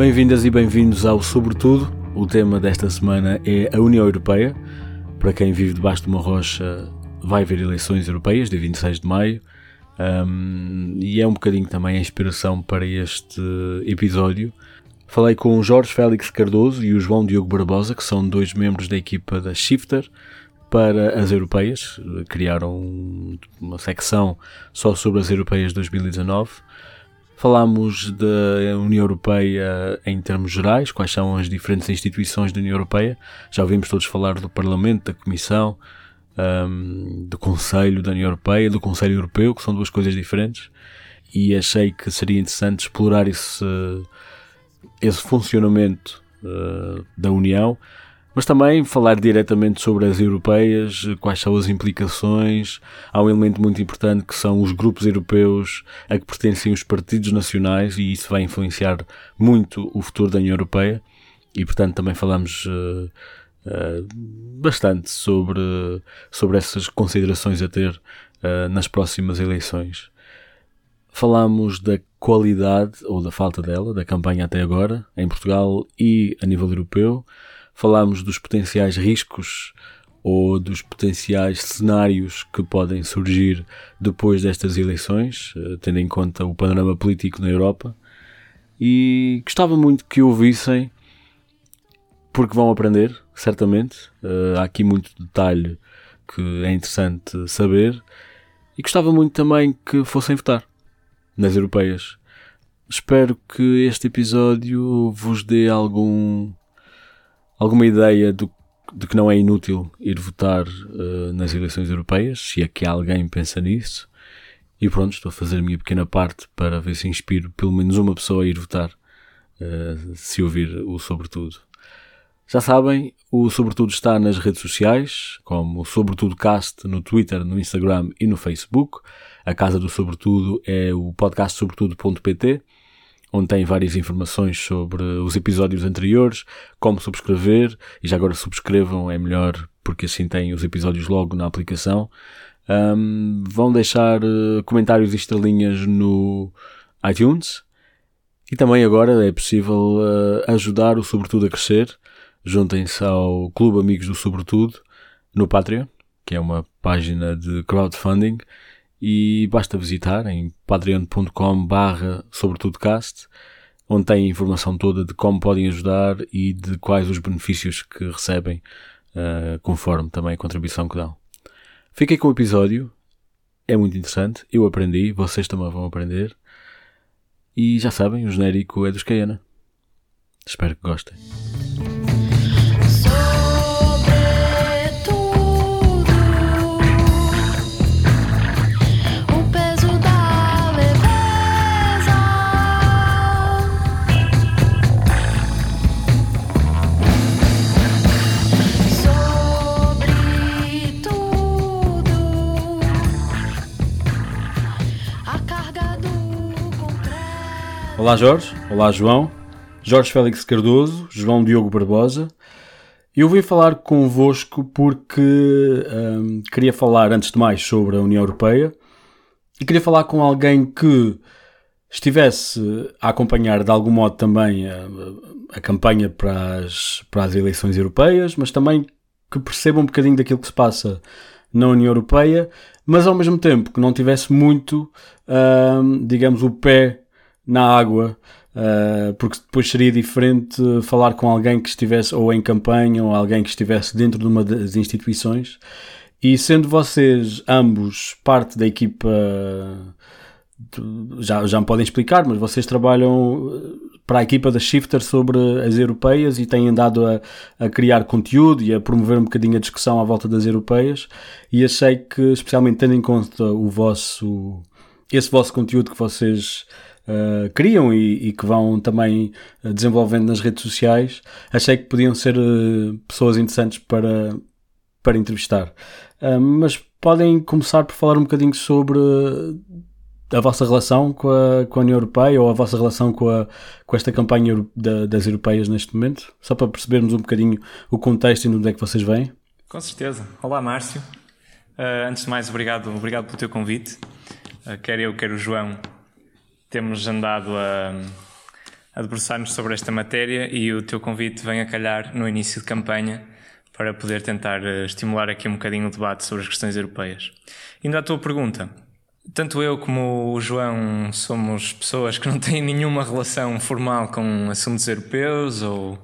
Bem-vindas e bem-vindos ao Sobretudo. O tema desta semana é a União Europeia. Para quem vive debaixo de uma rocha, vai haver eleições europeias, dia 26 de maio. Um, e é um bocadinho também a inspiração para este episódio. Falei com o Jorge Félix Cardoso e o João Diogo Barbosa, que são dois membros da equipa da Shifter, para as europeias. Criaram uma secção só sobre as europeias 2019. Falámos da União Europeia em termos gerais, quais são as diferentes instituições da União Europeia. Já ouvimos todos falar do Parlamento, da Comissão, um, do Conselho da União Europeia, do Conselho Europeu, que são duas coisas diferentes. E achei que seria interessante explorar esse, esse funcionamento uh, da União mas também falar diretamente sobre as europeias, quais são as implicações. Há um elemento muito importante que são os grupos europeus a que pertencem os partidos nacionais e isso vai influenciar muito o futuro da União Europeia. E portanto também falamos uh, uh, bastante sobre, sobre essas considerações a ter uh, nas próximas eleições. Falamos da qualidade ou da falta dela, da campanha até agora, em Portugal e a nível europeu falámos dos potenciais riscos ou dos potenciais cenários que podem surgir depois destas eleições, eh, tendo em conta o panorama político na Europa. E gostava muito que ouvissem, porque vão aprender, certamente. Uh, há aqui muito detalhe que é interessante saber. E gostava muito também que fossem votar nas europeias. Espero que este episódio vos dê algum alguma ideia do, de que não é inútil ir votar uh, nas eleições europeias, se é que alguém pensa nisso. E pronto, estou a fazer a minha pequena parte para ver se inspiro pelo menos uma pessoa a ir votar, uh, se ouvir o Sobretudo. Já sabem, o Sobretudo está nas redes sociais, como Sobretudo Cast no Twitter, no Instagram e no Facebook. A casa do Sobretudo é o podcastsobretudo.pt onde tem várias informações sobre os episódios anteriores, como subscrever, e já agora subscrevam, é melhor porque assim têm os episódios logo na aplicação. Um, vão deixar uh, comentários e estrelinhas no iTunes. E também agora é possível uh, ajudar o Sobretudo a crescer. Juntem-se ao Clube Amigos do Sobretudo no Patreon, que é uma página de crowdfunding e basta visitar em patreon.com barra sobretudocast onde tem a informação toda de como podem ajudar e de quais os benefícios que recebem uh, conforme também a contribuição que dão. Fiquei com o episódio, é muito interessante, eu aprendi, vocês também vão aprender e já sabem, o genérico é dos Caiana. Espero que gostem. Olá Jorge, olá João, Jorge Félix Cardoso, João Diogo Barbosa. Eu vim falar convosco porque hum, queria falar antes de mais sobre a União Europeia e queria falar com alguém que estivesse a acompanhar de algum modo também a, a campanha para as, para as eleições europeias, mas também que perceba um bocadinho daquilo que se passa na União Europeia, mas ao mesmo tempo que não tivesse muito, hum, digamos, o pé na água, uh, porque depois seria diferente falar com alguém que estivesse ou em campanha ou alguém que estivesse dentro de uma das instituições. E sendo vocês ambos parte da equipa, já, já me podem explicar, mas vocês trabalham para a equipa da Shifter sobre as europeias e têm andado a, a, criar conteúdo e a promover um bocadinho a discussão à volta das europeias. E achei que, especialmente tendo em conta o vosso, esse vosso conteúdo que vocês uh, criam e, e, que vão também eh, desenvolvendo nas redes sociais, achei que podiam ser uh, pessoas interessantes para, para entrevistar. Uh, mas podem começar por falar um bocadinho sobre a vossa relação com a, com a União Europeia ou a vossa relação com, a, com esta campanha da, das europeias neste momento, só para percebermos um bocadinho o contexto e de onde é que vocês vêm. Com certeza. Olá, Márcio. Uh, antes de mais, obrigado, obrigado pelo teu convite. Uh, quer eu, quer o João, temos andado a, a debruçar-nos sobre esta matéria e o teu convite vem a calhar no início de campanha para poder tentar uh, estimular aqui um bocadinho o debate sobre as questões europeias. Indo à tua pergunta, tanto eu como o João somos pessoas que não têm nenhuma relação formal com assuntos europeus ou,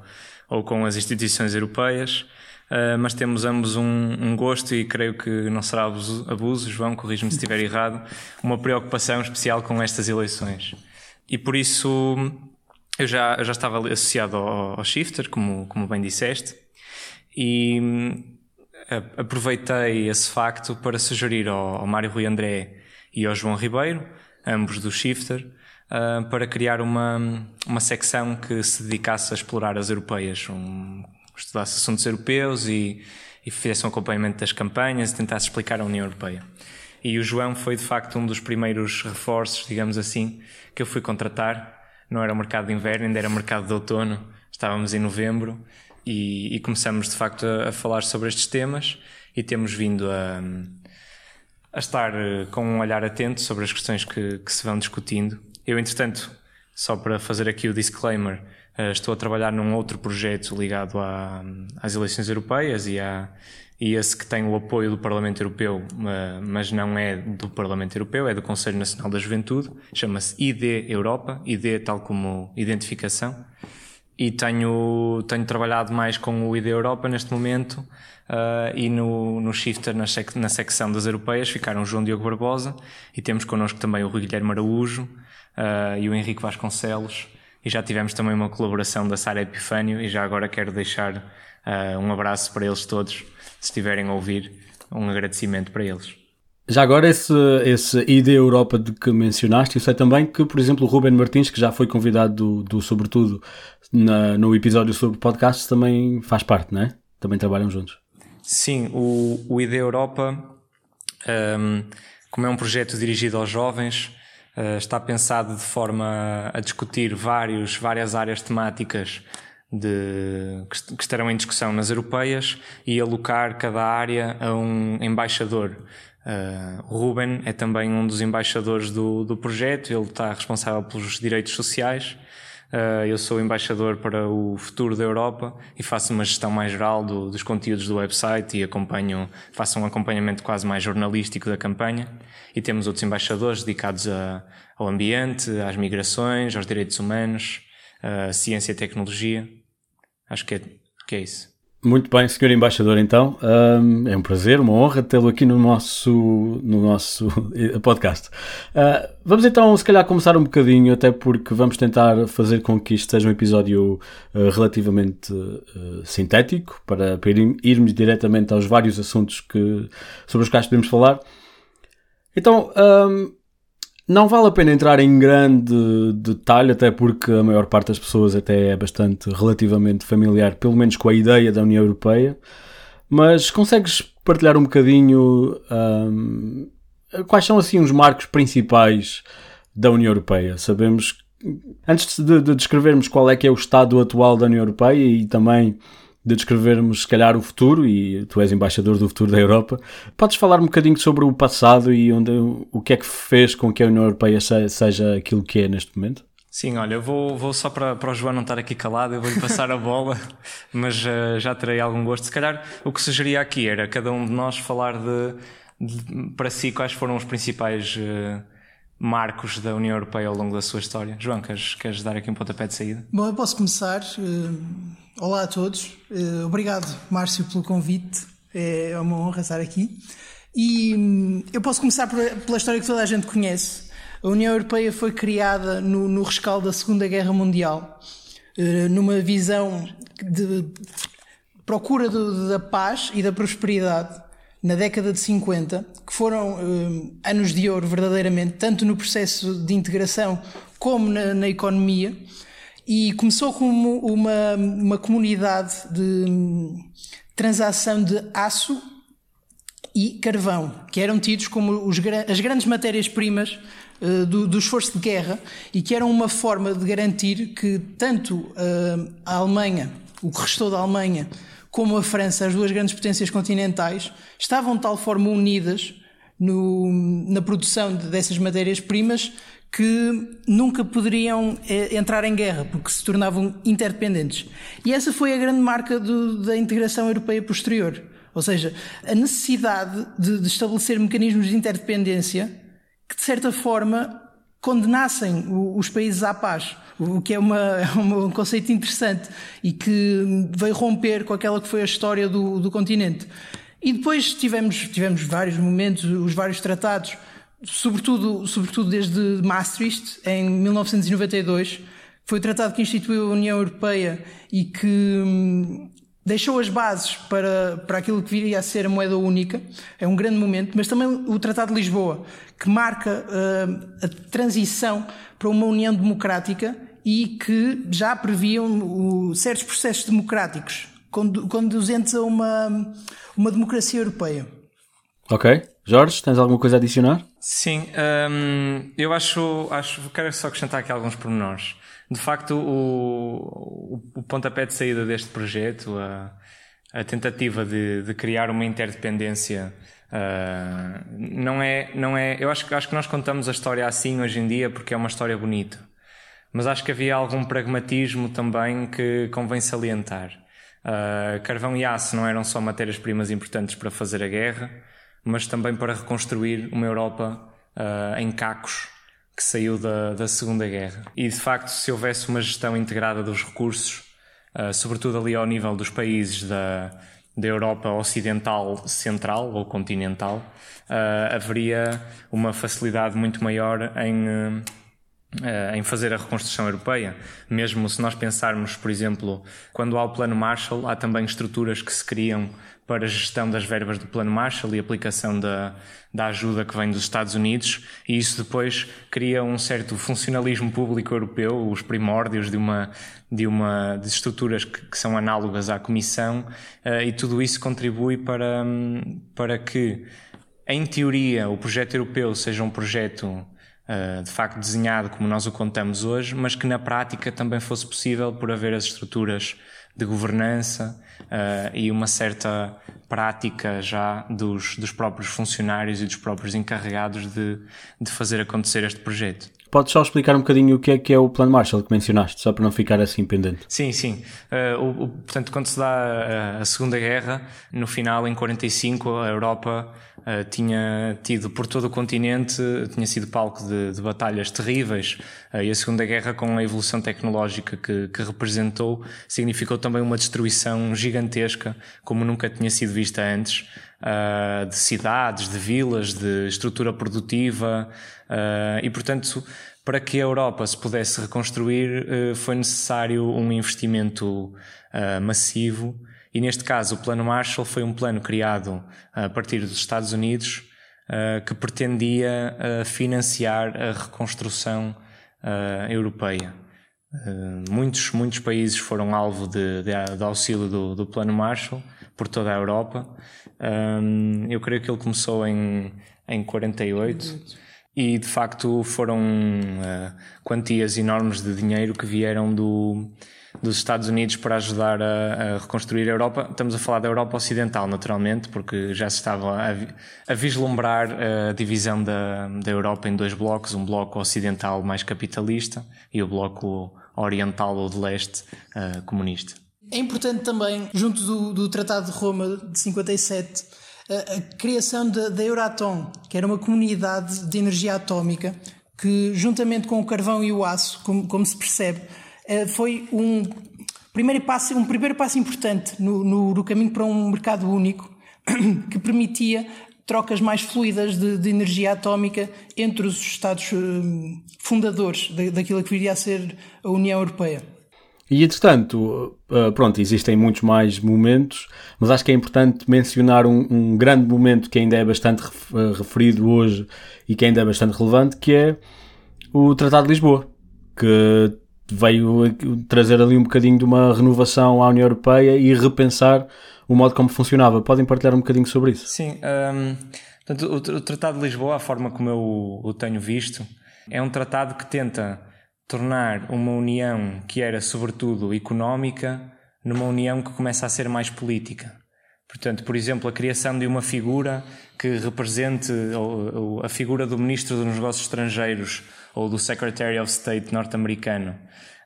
ou com as instituições europeias, uh, mas temos ambos um, um, gosto e creio que não será abuso, abuso João, corrija-me se estiver errado, uma preocupação especial com estas eleições. E por isso eu já, eu já estava associado ao, ao Shifter, como, como bem disseste, e hum, aproveitei esse facto para sugerir ao, ao Mário Rui André e ao João Ribeiro, ambos do Shifter, uh, para criar uma, uma secção que se dedicasse a explorar as europeias, um, estudasse assuntos europeus e, e fizesse um acompanhamento das campanhas e tentasse explicar a União Europeia. E o João foi de facto um dos primeiros reforços, digamos assim, que eu fui contratar. Não era mercado de inverno, ainda era mercado de outono. Estávamos em novembro e, e começamos de facto a, a, falar sobre estes temas e temos vindo a, a estar eh, com um olhar atento sobre as questões que, que se vão discutindo. Eu, entretanto, só para fazer aqui o disclaimer, eh, estou a trabalhar num outro projeto ligado à, às eleições europeias e, à, e esse que tem o apoio do Parlamento Europeu, eh, mas não é do Parlamento Europeu, é do Conselho Nacional da Juventude, chama-se ID Europa, ID tal como identificação. E tenho, tenho trabalhado mais com o ID Europa neste momento uh, e no, no Shifter, na, sec, na secção das europeias, ficaram João Diogo Barbosa e temos connosco também o Rui Guilherme Araújo uh, e o Henrique Vasconcelos e já tivemos também uma colaboração da Sara Epifânio e já agora quero deixar uh, um abraço para eles todos, se estiverem a ouvir, um agradecimento para eles. Já agora, esse, esse ID Europa de que mencionaste, eu sei também que, por exemplo, o Ruben Martins, que já foi convidado do, do Sobretudo na, no episódio sobre podcasts, também faz parte, não é? Também trabalham juntos. Sim, o, o ID Europa, um, como é um projeto dirigido aos jovens, está pensado de forma a discutir vários, várias áreas temáticas de, que estarão em discussão nas europeias e alocar cada área a um embaixador. Uh, Ruben é também um dos embaixadores do, do projeto, ele está responsável pelos direitos sociais. Uh, eu sou embaixador para o futuro da Europa e faço uma gestão mais geral do, dos conteúdos do website e acompanho, faço um acompanhamento quase mais jornalístico da campanha. E temos outros embaixadores dedicados a, ao ambiente, às migrações, aos direitos humanos, à ciência e tecnologia. Acho que é, que é isso. Muito bem, senhor embaixador, então. Um, é um prazer, uma honra tê-lo aqui no nosso, no nosso podcast. Uh, vamos então, se calhar, começar um bocadinho, até porque vamos tentar fazer com que isto seja um episódio uh, relativamente uh, sintético, para, para irmos diretamente aos vários assuntos que, sobre os quais podemos falar. Então, um, não vale a pena entrar em grande detalhe, até porque a maior parte das pessoas até é bastante relativamente familiar, pelo menos com a ideia da União Europeia. Mas consegues partilhar um bocadinho um, quais são assim os marcos principais da União Europeia? Sabemos, antes de, de descrevermos qual é que é o estado atual da União Europeia e também de descrevermos, se calhar, o futuro, e tu és embaixador do futuro da Europa. Podes falar um bocadinho sobre o passado e onde, o que é que fez com que a União Europeia seja aquilo que é neste momento? Sim, olha, eu vou, vou só para, para o João não estar aqui calado, eu vou-lhe passar a bola, mas uh, já terei algum gosto. Se calhar o que sugeria aqui era cada um de nós falar de, de para si quais foram os principais uh, marcos da União Europeia ao longo da sua história. João, queres, queres dar aqui um pontapé de saída? Bom, eu posso começar. Uh Olá a todos, uh, obrigado Márcio pelo convite, é, uma honra estar aqui. E um, eu posso começar pela história que toda a gente conhece. A União Europeia foi criada no, no rescaldo da Segunda Guerra Mundial, uh, numa visão de procura do, da paz e da prosperidade na década de 50, que foram uh, anos de ouro verdadeiramente, tanto no processo de integração como na, na economia e começou como uma, uma comunidade de transação de aço e carvão, que eram tidos como os, as grandes matérias-primas uh, do, do, esforço de guerra e que eram uma forma de garantir que tanto uh, a Alemanha, o que restou da Alemanha, como a França, as duas grandes potências continentais, estavam de tal forma unidas no, na produção dessas matérias-primas que nunca poderiam eh, entrar em guerra, porque se tornavam interdependentes. E essa foi a grande marca do, da integração europeia posterior. Ou seja, a necessidade de, de estabelecer mecanismos de interdependência que, de certa forma, condenassem os países à paz, o que é uma, um conceito interessante e que veio romper com aquela que foi a história do, do continente. E depois tivemos, tivemos vários momentos, os vários tratados, sobretudo, sobretudo desde Maastricht, em 1992, foi o tratado que instituiu a União Europeia e que hum, deixou as bases para, para aquilo que viria a ser a moeda única. É um grande momento, mas também o Tratado de Lisboa, que marca uh, a transição para uma União Democrática e que já previam o, certos processos democráticos conduzentes a uma, uma democracia europeia. Ok. Jorge, tens alguma coisa a adicionar? Sim, hum, eu acho, acho. Quero só acrescentar aqui alguns pormenores. De facto, o, o, o pontapé de saída deste projeto, a, a tentativa de, de, criar uma interdependência, uh, não é. Não é eu acho, acho que nós contamos a história assim hoje em dia porque é uma história bonita. Mas acho que havia algum pragmatismo também que convém salientar. Uh, carvão e aço não eram só matérias-primas importantes para fazer a guerra mas também para reconstruir uma Europa uh, em cacos que saiu da, da Segunda Guerra. E de facto, se houvesse uma gestão integrada dos recursos, uh, sobretudo ali ao nível dos países da, da Europa Ocidental Central ou Continental, uh, haveria uma facilidade muito maior em em fazer a reconstrução europeia. Mesmo se nós pensarmos, por exemplo, quando há o Plano Marshall, há também estruturas que se criam para a gestão das verbas do Plano Marshall e aplicação da, da ajuda que vem dos Estados Unidos, e isso depois cria um certo funcionalismo público europeu, os primórdios de uma de uma de estruturas que, que são análogas à Comissão, uh, e tudo isso contribui para para que, em teoria, o projeto europeu seja um projeto uh, de facto desenhado como nós o contamos hoje, mas que na prática também fosse possível por haver as estruturas de governança uh, e uma certa prática já dos, dos próprios funcionários e dos próprios encarregados de, de fazer acontecer este projeto. Podes só explicar um bocadinho o que é que é o Plano Marshall que mencionaste, só para não ficar assim pendente? Sim, sim. Uh, o, o, portanto, quando se dá a, a Segunda Guerra, no final, em 45, a Europa uh, tinha tido por todo o continente, tinha sido palco de, de batalhas terríveis uh, e a Segunda Guerra, com a evolução tecnológica que, que, representou, significou também uma destruição gigantesca, como nunca tinha sido vista antes, uh, de cidades, de vilas, de estrutura produtiva e, portanto, para que a Europa se pudesse reconstruir, foi necessário um investimento massivo e neste caso, o Plano Marshall foi um plano criado a partir dos Estados Unidos que pretendia financiar a reconstrução europeia. muitos, muitos países foram alvo de, de, de auxílio do, do, Plano Marshall por toda a Europa. Um, eu creio que ele começou em, em 48 e de facto foram quantias enormes de dinheiro que vieram do dos Estados Unidos para ajudar a, a, reconstruir a Europa. Estamos a falar da Europa Ocidental, naturalmente, porque já se estava a, a vislumbrar a divisão da, da Europa em dois blocos, um bloco ocidental mais capitalista e o bloco oriental ou de leste uh, comunista. É importante também, junto do, do Tratado de Roma de 57, a, a criação da Euratom, que era uma comunidade de energia atómica que, juntamente com o carvão e o aço, como, como se percebe, eh, foi um primeiro passo, um primeiro passo importante no, no, no caminho para um mercado único que permitia trocas mais fluidas de, de, energia atómica entre os Estados eh, fundadores daquilo que viria a ser a União Europeia. E entretanto, eh, pronto, existem muitos mais momentos, mas acho que é importante mencionar um, um, grande momento que ainda é bastante referido hoje e que ainda é bastante relevante, que é o Tratado de Lisboa, que veio trazer ali um bocadinho de uma renovação à União Europeia e repensar o modo como funcionava. Podem partilhar um bocadinho sobre isso? Sim, um, portanto, o, o, Tratado de Lisboa, a forma como eu o tenho visto, é um tratado que tenta tornar uma união que era sobretudo económica numa união que começa a ser mais política. Portanto, por exemplo, a criação de uma figura que represente a figura do Ministro dos Negócios Estrangeiros ou do Secretary of State norte-americano,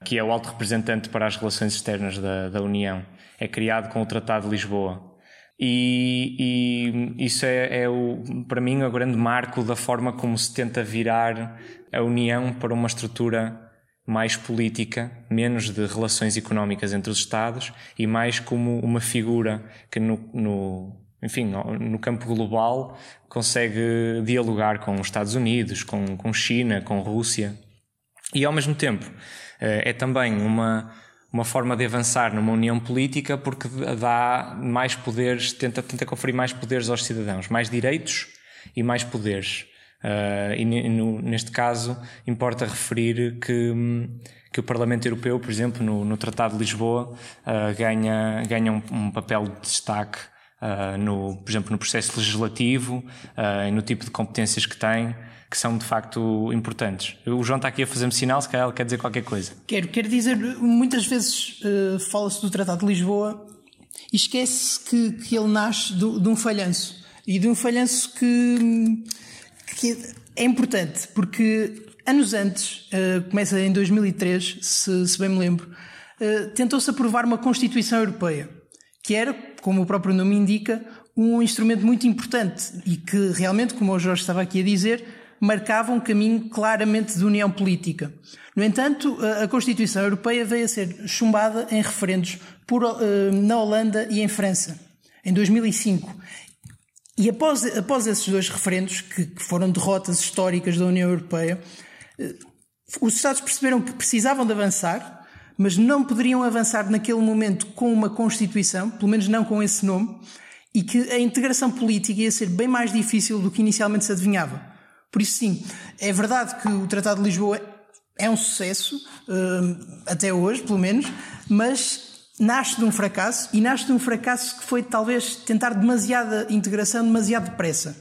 que é o alto representante para as relações externas da, da União, é criado com o Tratado de Lisboa. E, e isso é, é o, para mim o grande marco da forma como se tenta virar a União para uma estrutura mais política, menos de relações económicas entre os Estados e mais como uma figura que no, no enfim, no campo global consegue dialogar com os Estados Unidos, com, com China, com Rússia e ao mesmo tempo eh, é também uma uma forma de avançar numa união política porque dá mais poderes, tenta, tenta conferir mais poderes aos cidadãos, mais direitos e mais poderes. Uh, e no, neste caso importa referir que, que o Parlamento Europeu, por exemplo, no, no Tratado de Lisboa, uh, ganha, ganha um, um, papel de destaque, uh, no, por exemplo, no processo legislativo e no tipo de competências que tem que são de facto importantes. O João está aqui a fazer-me sinal, se calhar ele quer dizer qualquer coisa. Quero, quero dizer, muitas vezes fala-se do Tratado de Lisboa e esquece que, que ele nasce do, de um falhanço. E de um falhanço que, é importante, porque anos antes, uh, começa em 2003, se, se bem me lembro, uh, tentou-se aprovar uma Constituição Europeia, que era, como o próprio nome indica, um instrumento muito importante e que realmente, como o Jorge estava aqui a dizer, marcava um caminho claramente de união política. No entanto, a Constituição Europeia veio a ser chumbada em referendos por, eh, na Holanda e em França, em 2005. E após, após esses dois referendos, que, que foram derrotas históricas da União Europeia, eh, os Estados perceberam que precisavam de avançar, mas não poderiam avançar naquele momento com uma Constituição, pelo menos não com esse nome, e que a integração política ia ser bem mais difícil do que inicialmente se adivinhava. Por isso, sim, é verdade que o Tratado de Lisboa é um sucesso, hum, até hoje, pelo menos, mas nasce de um fracasso e nasce de um fracasso que foi talvez tentar demasiada integração, demasiado depressa.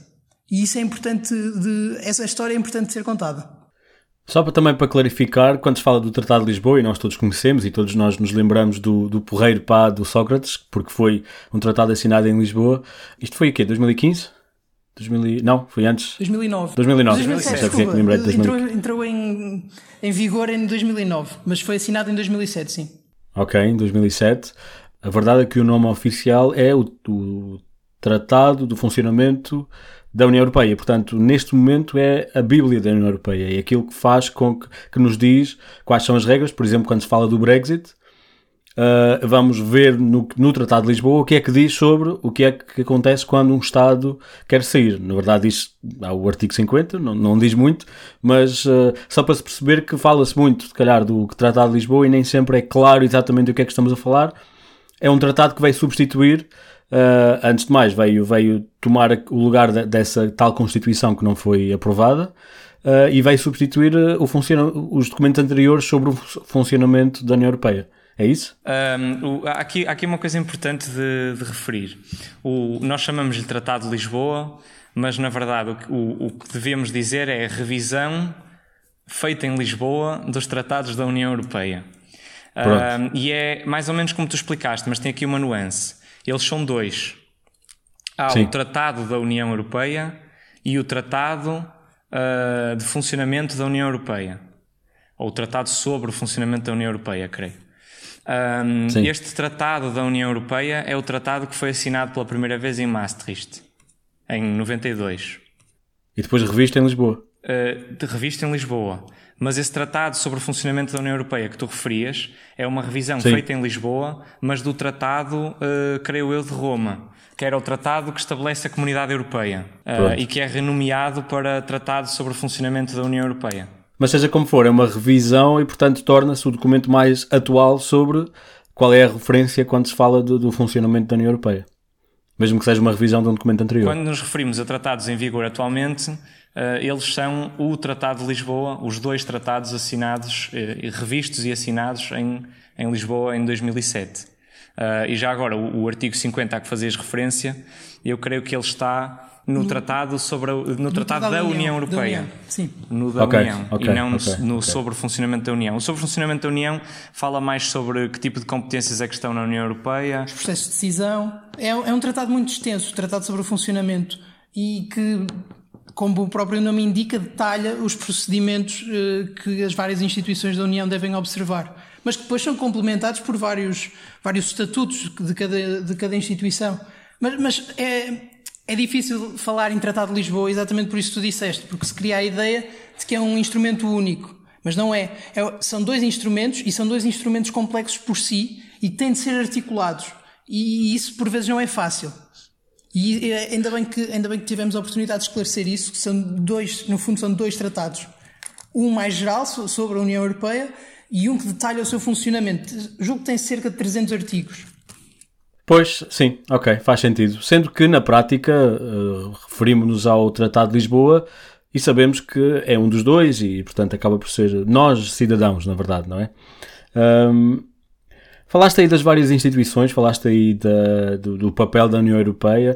E isso é importante, de, essa história é importante de ser contada. Só para, também para clarificar, quando se fala do Tratado de Lisboa, e nós todos conhecemos e todos nós nos lembramos do, do porreiro pá do Sócrates, porque foi um tratado assinado em Lisboa, isto foi o quê? 2015? 2000, não, foi antes. 2009. 2009. 2007, desculpa, de 2000. Entrou, entrou em, em vigor em 2009, mas foi assinado em 2007, sim. Ok, em 2007. A verdade é que o nome oficial é o, o Tratado do Funcionamento da União Europeia. Portanto, neste momento é a Bíblia da União Europeia. É aquilo que faz com que, que nos diz quais são as regras. Por exemplo, quando se fala do Brexit, Uh, vamos ver no, no, Tratado de Lisboa o que é que diz sobre o que é que acontece quando um Estado quer sair. Na verdade, diz, há o artigo 50, não, não diz muito, mas uh, só para se perceber que fala-se muito, se calhar, do Tratado de Lisboa e nem sempre é claro exatamente o que é que estamos a falar. É um tratado que vai substituir, uh, antes de mais, veio, veio tomar o lugar de, dessa tal Constituição que não foi aprovada. e vai substituir o os documentos anteriores sobre o funcionamento da União Europeia. É isso? Um, o, aqui, aqui uma coisa importante de, de referir. O, nós chamamos-lhe Tratado de Lisboa, mas na verdade o, o, que devemos dizer é revisão feita em Lisboa dos tratados da União Europeia. Um, e é mais ou menos como tu explicaste, mas tem aqui uma nuance. Eles são dois. Há Sim. o Tratado da União Europeia e o Tratado uh, de Funcionamento da União Europeia. Ou o Tratado sobre o Funcionamento da União Europeia, creio. Um, este tratado da União Europeia é o tratado que foi assinado pela primeira vez em Maastricht, em 92. E depois revisto em Lisboa. Uh, de revisto em Lisboa. Mas esse tratado sobre o funcionamento da União Europeia que tu referias é uma revisão Sim. feita em Lisboa, mas do tratado, uh, creio eu, de Roma, que era o tratado que estabelece a Comunidade Europeia uh, e que é renomeado para Tratado sobre o Funcionamento da União Europeia. Mas seja como for, é uma revisão e, portanto, torna-se o documento mais atual sobre qual é a referência quando se fala do, do, funcionamento da União Europeia. Mesmo que seja uma revisão de um documento anterior. Quando nos referimos a tratados em vigor atualmente, uh, eles são o Tratado de Lisboa, os dois tratados assinados, uh, revistos e assinados em, em Lisboa em 2007. Uh, e já agora, o, o, artigo 50 a que fazias referência, eu creio que ele está no, no tratado, sobre a, no, no tratado, tratado, da, União, União Europeia. União. Sim. No da okay, União. Okay, e não okay, no, sobre o funcionamento da União. O sobre o funcionamento da União fala mais sobre que tipo de competências é que estão na União Europeia. Os processos de decisão. É, é um tratado muito extenso, tratado sobre o funcionamento. E que como o próprio nome indica, detalha os procedimentos uh, que as várias instituições da União devem observar, mas que depois são complementados por vários, vários estatutos de cada, de cada instituição. Mas, mas é, é difícil falar em Tratado de Lisboa exatamente por isso que tu disseste, porque se cria a ideia de que é um instrumento único. Mas não é. é. São dois instrumentos e são dois instrumentos complexos por si e têm de ser articulados. E isso por vezes não é fácil. E eh, ainda bem que, ainda bem que tivemos a oportunidade de esclarecer isso, que são dois, no fundo são dois tratados. Um mais geral sobre a União Europeia e um que detalha o seu funcionamento. Julgo que tem cerca de 300 artigos. Pois, sim, ok, faz sentido. Sendo que na prática uh, referimos-nos ao Tratado de Lisboa e sabemos que é um dos dois e, portanto, acaba por ser nós, cidadãos, na verdade, não é? Um, Falaste aí das várias instituições, falaste aí da, do, do, papel da União Europeia.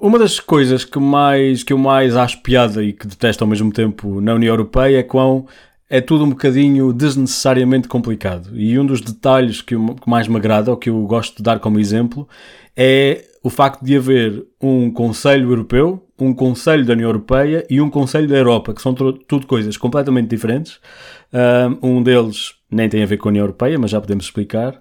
Uma das coisas que, mais, que eu mais acho piada e que detesto ao mesmo tempo na União Europeia é quão é tudo um bocadinho desnecessariamente complicado. E um dos detalhes que, mais me agrada, ou que eu gosto de dar como exemplo, é o facto de haver um Conselho Europeu, um Conselho da União Europeia e um Conselho da Europa, que são tudo coisas completamente diferentes. Um deles nem tem a ver com a União Europeia, mas já podemos explicar.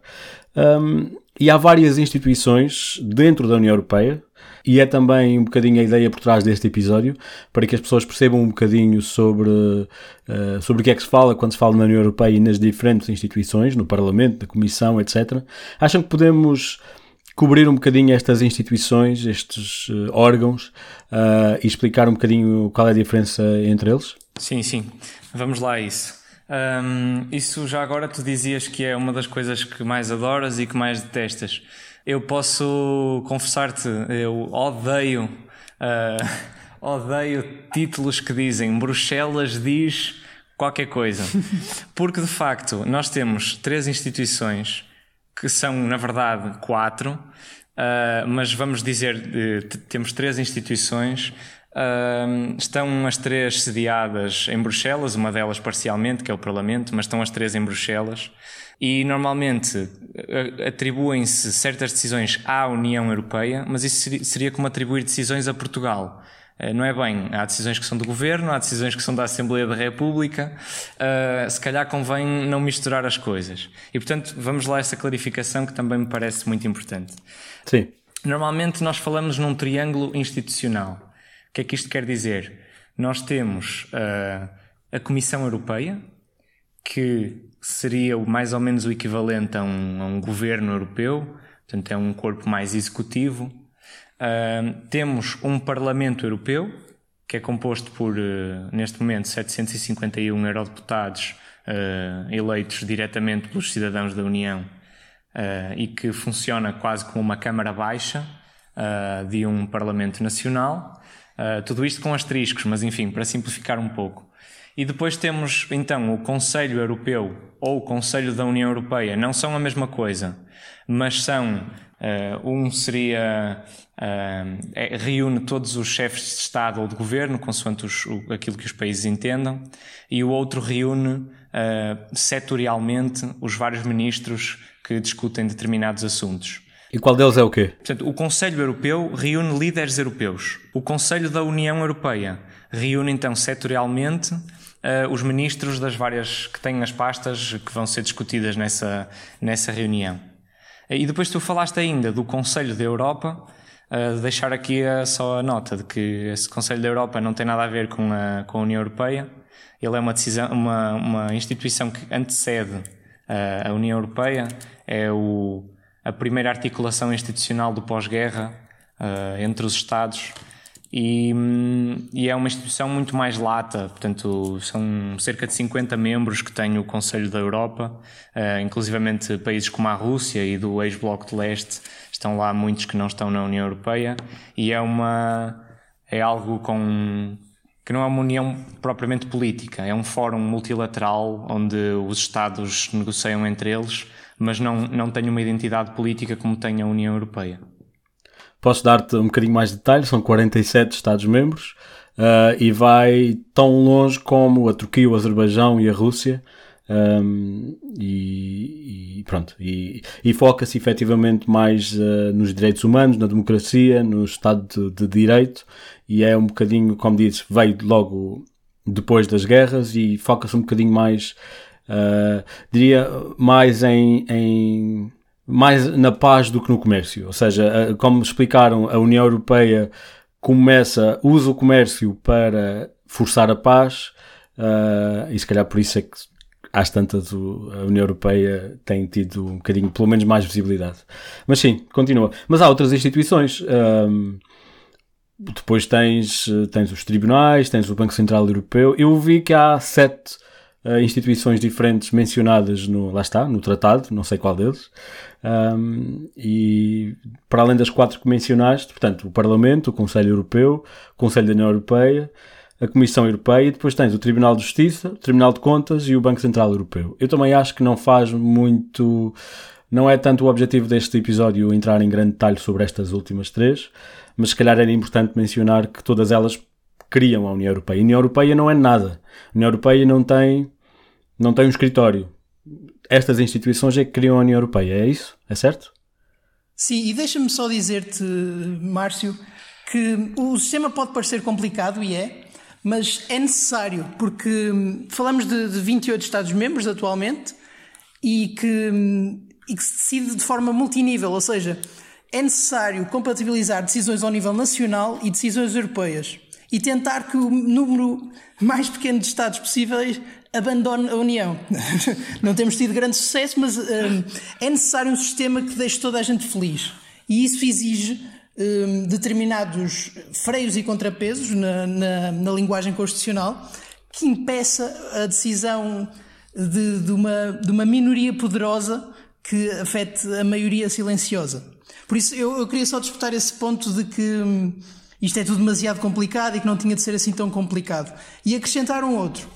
Um, e há várias instituições dentro da União Europeia, e é também um bocadinho a ideia por trás deste episódio, para que as pessoas percebam um bocadinho sobre, uh, sobre o que é que se fala quando se fala na União Europeia e nas diferentes instituições, no Parlamento, na Comissão, etc. Acham que podemos cobrir um bocadinho estas instituições, estes uh, órgãos, uh, e explicar um bocadinho qual é a diferença entre eles? Sim, sim. Vamos lá a isso. Um, isso já agora tu dizias que é uma das coisas que mais adoras e que mais detestas. Eu posso confessar-te, eu odeio, uh, odeio títulos que dizem Bruxelas diz qualquer coisa. Porque de facto nós temos três instituições que são, na verdade, quatro, uh, mas vamos dizer, uh, temos três instituições Uh, estão as três sediadas em Bruxelas, uma delas parcialmente, que é o Parlamento, mas estão as três em Bruxelas. E normalmente atribuem-se certas decisões à União Europeia, mas isso seria como atribuir decisões a Portugal. Uh, não é bem. Há decisões que são do governo, há decisões que são da Assembleia da República. Uh, se calhar convém não misturar as coisas. E portanto, vamos lá a essa clarificação que também me parece muito importante. Sim. Normalmente nós falamos num triângulo institucional. O que é que isto quer dizer? Nós temos uh, a Comissão Europeia, que seria mais ou menos o equivalente a um, a um governo europeu, portanto é um corpo mais executivo. Uh, temos um Parlamento Europeu, que é composto por, uh, neste momento, 751 eurodeputados uh, eleitos diretamente pelos cidadãos da União e que funciona quase como uma Câmara Baixa de um Parlamento Nacional. Uh, tudo isto com asteriscos, mas enfim, para simplificar um pouco. E depois temos então o Conselho Europeu ou o Conselho da União Europeia, não são a mesma coisa, mas são. Uh, um seria. Uh, é, reúne todos os chefes de Estado ou de governo, consoante os, o, aquilo que os países entendam, e o outro reúne setorialmente os vários ministros que discutem determinados assuntos. E qual deles é o quê? Portanto, o Conselho Europeu reúne líderes europeus. O Conselho da União Europeia reúne então setorialmente uh, os ministros das várias que têm as pastas que vão ser discutidas nessa, nessa reunião. E depois tu falaste ainda do Conselho da Europa, uh, deixar aqui a, só a nota de que esse Conselho da Europa não tem nada a ver com a, com a União Europeia. Ele é uma, decisão, uma, uma instituição que antecede uh, a União Europeia, é o a primeira articulação institucional do pós-guerra uh, entre os Estados e, e, é uma instituição muito mais lata, portanto são cerca de 50 membros que tem o Conselho da Europa, uh, inclusivamente países como a Rússia e do ex-bloco de leste, estão lá muitos que não estão na União Europeia e é uma é algo com que não é uma união propriamente política, é um fórum multilateral onde os Estados negociam entre eles mas não, não tem uma identidade política como tem a União Europeia. Posso dar-te um bocadinho mais de detalhe, são 47 Estados-membros uh, e vai tão longe como a Turquia, o Azerbaijão e a Rússia. Um, e, e, pronto, e, e foca-se efetivamente mais uh, nos direitos humanos, na democracia, no Estado de, de, Direito, e é um bocadinho, como disse, veio logo depois das guerras e foca-se um bocadinho mais, uh, diria, mais em, em, mais na paz do que no comércio. Ou seja, uh, como explicaram, a União Europeia começa, usa o comércio para forçar a paz, uh, e se calhar por isso é que às tantas a União Europeia tem tido um bocadinho, pelo menos, mais visibilidade. Mas sim, continua. Mas há outras instituições. Um, depois tens, tens os tribunais, tens o Banco Central Europeu. Eu vi que há sete uh, instituições diferentes mencionadas no, lá está, no tratado, não sei qual deles. Um, e para além das quatro que mencionaste, portanto, o Parlamento, o Conselho Europeu, o Conselho da União Europeia, a Comissão Europeia e depois tens o Tribunal de Justiça, o Tribunal de Contas e o Banco Central Europeu. Eu também acho que não faz muito. Não é tanto o objetivo deste episódio entrar em grande detalhe sobre estas últimas três, mas se calhar era importante mencionar que todas elas criam a União Europeia. A União Europeia não é nada. A União Europeia não tem, não tem um escritório. Estas instituições é que criam a União Europeia, é isso? É certo? Sim, e deixa-me só dizer-te, Márcio, que o sistema pode parecer complicado e é, mas é necessário, porque hum, falamos de, de 28 Estados-membros atualmente e que, hum, e que se decide de forma multinível, ou seja, é necessário compatibilizar decisões ao nível nacional e decisões europeias e tentar que o número mais pequeno de Estados possíveis abandone a União. Não temos tido grande sucesso, mas um, é necessário um sistema que deixe toda a gente feliz. E isso exige um, determinados freios e contrapesos na, na, na, linguagem constitucional que impeça a decisão de, de, uma, de uma minoria poderosa que afete a maioria silenciosa. Por isso, eu, eu queria só disputar esse ponto de que hum, isto é tudo demasiado complicado e que não tinha de ser assim tão complicado. E acrescentar um outro.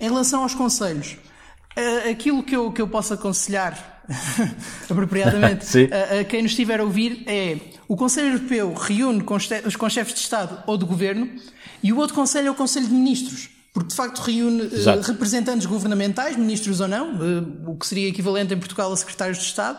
Em relação aos conselhos, aquilo que eu, que eu posso aconselhar apropriadamente a, a, quem nos estiver a ouvir é o Conselho Europeu reúne com, com chefes de Estado ou de Governo e o outro Conselho é o Conselho de Ministros. Porque de facto reúne uh, representantes governamentais, ministros ou não, uh, o que seria equivalente em Portugal a secretários de Estado.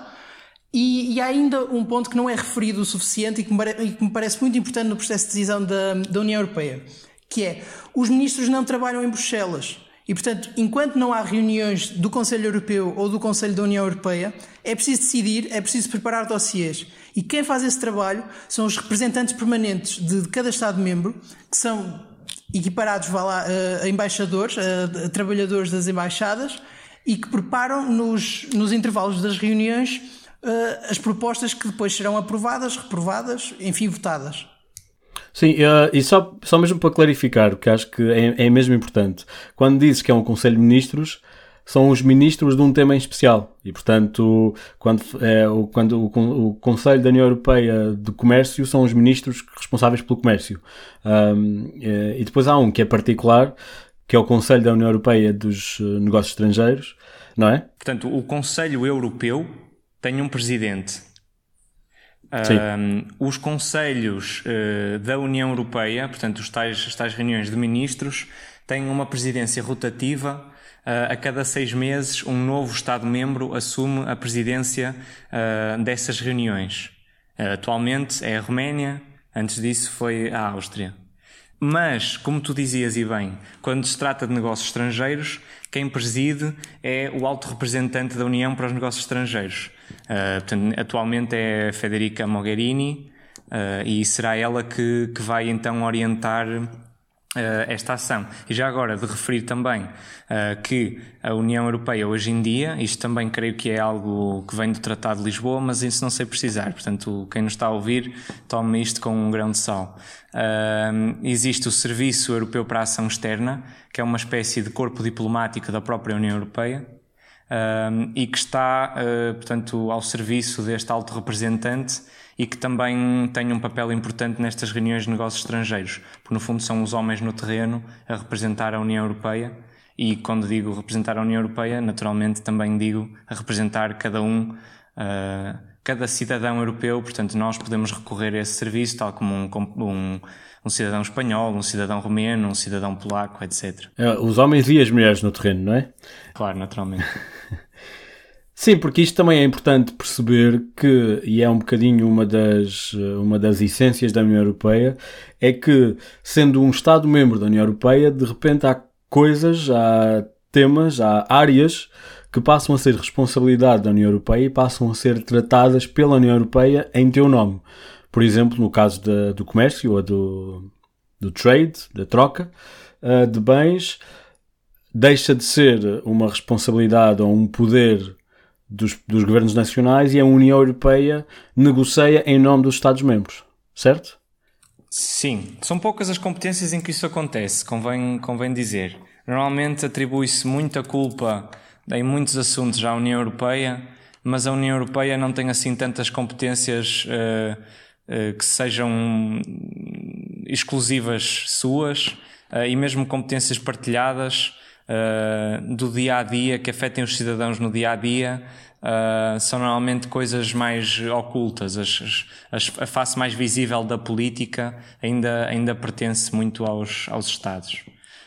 E, e há ainda um ponto que não é referido o suficiente e que me, e que me parece muito importante no processo de decisão da, da União Europeia, que é os ministros não trabalham em Bruxelas. E, portanto, enquanto não há reuniões do Conselho Europeu ou do Conselho da União Europeia, é preciso decidir, é preciso preparar dossiês. E quem faz esse trabalho são os representantes permanentes de cada Estado-membro, que são equiparados vá lá, a embaixadores, a, a trabalhadores das embaixadas, e que preparam nos, nos intervalos das reuniões as propostas que depois serão aprovadas, reprovadas, enfim, votadas. Sim, uh, e só, só mesmo para clarificar, porque acho que é, é mesmo importante. Quando dizes que é um Conselho de Ministros, são os ministros de um tema em especial. E, portanto, quando, é, o, quando o, o Conselho da União Europeia de Comércio são os ministros responsáveis pelo comércio. Um, é, e depois há um que é particular, que é o Conselho da União Europeia dos eh, Negócios Estrangeiros, não é? Portanto, o Conselho Europeu tem um presidente um, os conselhos uh, da União Europeia, portanto, os tais, as tais reuniões de ministros, têm uma presidência rotativa. Uh, a cada seis meses, um novo Estado-membro assume a presidência uh, dessas reuniões. atualmente é a Roménia, antes disso foi a Áustria. Mas, como tu dizias e bem, quando se trata de negócios estrangeiros, quem preside é o alto representante da União para os negócios estrangeiros. Uh, portanto, atualmente é Federica Mogherini uh, e será ela que, que vai então orientar esta ação. E já agora de referir também uh, que a União Europeia hoje em dia, isto também creio que é algo que vem do Tratado de Lisboa, mas isso não sei precisar, portanto quem nos está a ouvir tome isto com um grão de sal. Uh, existe o Serviço Europeu para a Ação Externa, que é uma espécie de corpo diplomático da própria União Europeia, e que está, portanto, ao serviço deste alto representante e que também têm um papel importante nestas reuniões de negócios estrangeiros, porque no fundo são os homens no terreno a representar a União Europeia E quando digo representar a União Europeia, naturalmente também digo a representar cada um, uh, cada cidadão europeu. Portanto, nós podemos recorrer a esse serviço, tal como um, um, um cidadão espanhol, um cidadão romeno, um cidadão polaco, etc. É, os homens e as mulheres no terreno, não é? Claro, naturalmente. Sim, porque isto também é importante perceber que, e é um bocadinho uma das, uma das essências da União Europeia, é que, sendo um Estado-membro da União Europeia, de repente há coisas, há temas, há áreas que passam a ser responsabilidade da União Europeia e passam a ser tratadas pela União Europeia em teu nome. Por exemplo, no caso de, do comércio ou do, do trade, da troca uh, de bens, deixa de ser uma responsabilidade ou um poder dos, dos governos nacionais e a União Europeia negocia em nome dos Estados-membros, certo? Sim, são poucas as competências em que isso acontece, convém, convém dizer. Normalmente atribui-se muita culpa em muitos assuntos à União Europeia, mas a União Europeia não tem assim tantas competências uh, uh, que sejam exclusivas suas uh, e mesmo competências partilhadas uh, do dia a dia, que afetem os cidadãos no dia a dia, uh, são normalmente coisas mais ocultas. As, as, a face mais visível da política ainda, ainda pertence muito aos, aos Estados.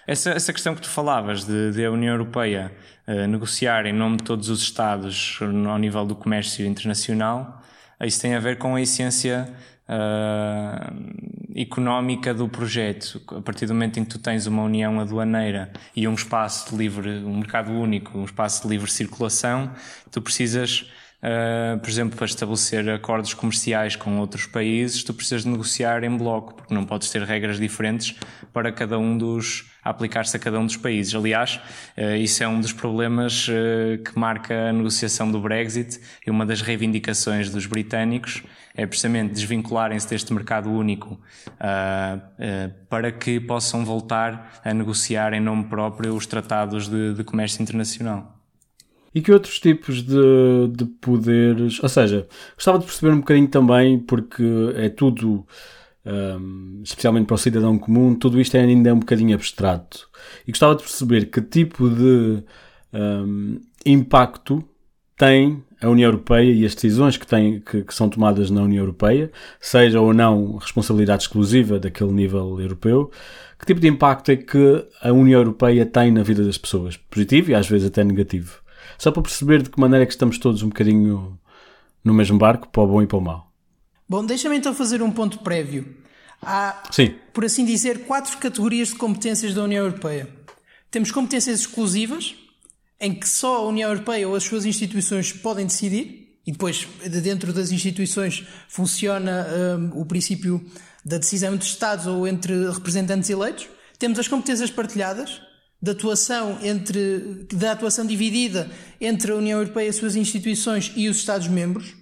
Essa, essa questão que tu falavas de, de a União Europeia uh, negociar em nome de todos os Estados ao nível do comércio internacional, isso tem a ver com a essência uh, económica do projeto. A partir do momento em que tu tens uma união aduaneira e um espaço de livre, um mercado único, um espaço de livre circulação, tu precisas Uh, por exemplo, para estabelecer acordos comerciais com outros países, tu precisas de negociar em bloco, porque não podes ter regras diferentes para cada um dos, aplicar-se a cada um dos países. Aliás, uh, isso é um dos problemas uh, que marca a negociação do Brexit e uma das reivindicações dos britânicos é precisamente desvincularem-se deste mercado único para que possam voltar a negociar em nome próprio os tratados de, de comércio internacional. E que outros tipos de, de poderes. Ou seja, gostava de perceber um bocadinho também, porque é tudo, um, especialmente para o cidadão comum, tudo isto é ainda um bocadinho abstrato. E gostava de perceber que tipo de um, impacto tem a União Europeia e as decisões que, têm, que, que, são tomadas na União Europeia, seja ou não responsabilidade exclusiva daquele nível europeu, que tipo de impacto é que a União Europeia tem na vida das pessoas? Positivo e às vezes até negativo. Só para perceber de que maneira é que estamos todos um bocadinho no mesmo barco, para o bom e para o mau. Bom, deixa-me então fazer um ponto prévio. Há, Sim. por assim dizer, quatro categorias de competências da União Europeia. Temos competências exclusivas, em que só a União Europeia ou as suas instituições podem decidir, e depois, dentro das instituições, funciona um, o princípio da decisão entre Estados ou entre representantes eleitos. Temos as competências partilhadas, da atuação entre da atuação dividida entre a União Europeia, as suas instituições e os Estados-membros.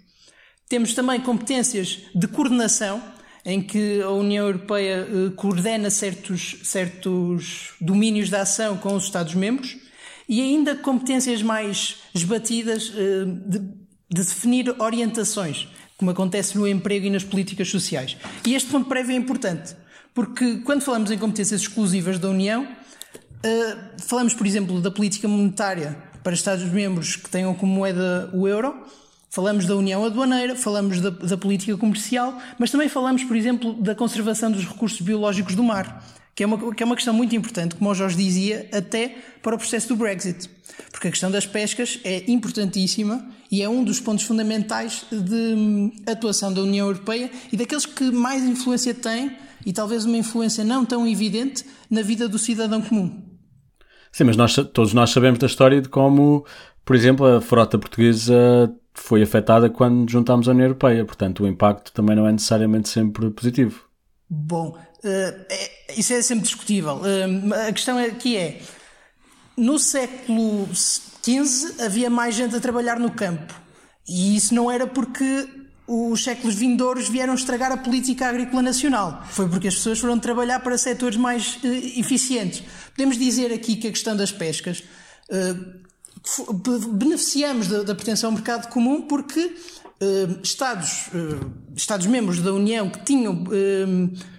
Temos também competências de coordenação, em que a União Europeia eh, coordena certos, certos domínios de ação com os Estados-membros, e ainda competências mais esbatidas eh, de, de definir orientações, como acontece no emprego e nas políticas sociais. E este ponto prévio é importante, porque quando falamos em competências exclusivas da União, Uh, falamos, por exemplo, da política monetária para Estados-membros que tenham como moeda o euro, falamos da União Aduaneira, falamos da, da, política comercial, mas também falamos, por exemplo, da conservação dos recursos biológicos do mar, que é uma, que é uma questão muito importante, como o Jorge dizia, até para o processo do Brexit. Porque a questão das pescas é importantíssima e é um dos pontos fundamentais de hum, atuação da União Europeia e daqueles que mais influência têm e talvez uma influência não tão evidente na vida do cidadão comum. Sim, mas nós, todos nós sabemos da história de como, por exemplo, a frota portuguesa foi afetada quando juntámos a União Europeia. Portanto, o impacto também não é necessariamente sempre positivo. Bom, uh, isso é sempre discutível. Uh, a questão aqui é: no século XV havia mais gente a trabalhar no campo. E isso não era porque os séculos vindouros vieram estragar a política agrícola nacional. Foi porque as pessoas foram trabalhar para setores mais uh, eficientes. Podemos dizer aqui que a questão das pescas uh, beneficiamos da, da pertenção ao mercado comum porque uh, Estados, Estados-membros da União que tinham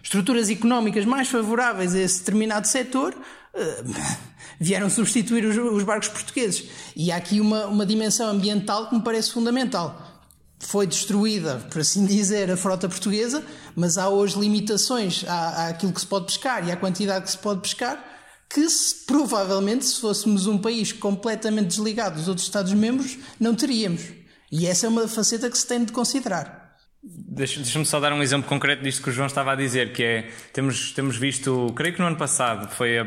estruturas económicas mais favoráveis a esse determinado setor vieram substituir os, os barcos portugueses. E há aqui uma, uma dimensão ambiental que me parece fundamental foi destruída, por assim dizer, a frota portuguesa, mas há hoje limitações à, àquilo que se pode pescar e à quantidade que se pode pescar, que se, provavelmente, se fôssemos um país completamente desligado dos outros Estados-membros, não teríamos. E essa é uma faceta que se tem de considerar. Deixa-me só dar um exemplo concreto disto que o João estava a dizer, que é, temos, temos visto, creio que no ano passado, foi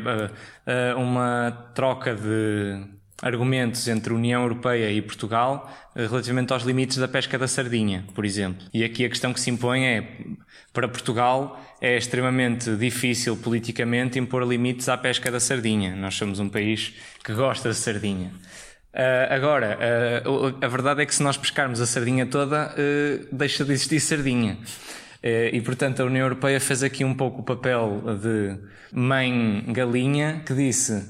uma troca de argumentos entre União Europeia e Portugal eh, relativamente aos limites da pesca da sardinha, por exemplo. E aqui a questão que se impõe é, para Portugal é extremamente difícil politicamente impor limites à pesca da sardinha. Nós somos um país que gosta de sardinha. Uh, agora, uh, a verdade é que se nós pescarmos a sardinha toda, uh, deixa de existir sardinha. E, portanto, a União Europeia fez aqui um pouco o papel de mãe galinha que disse: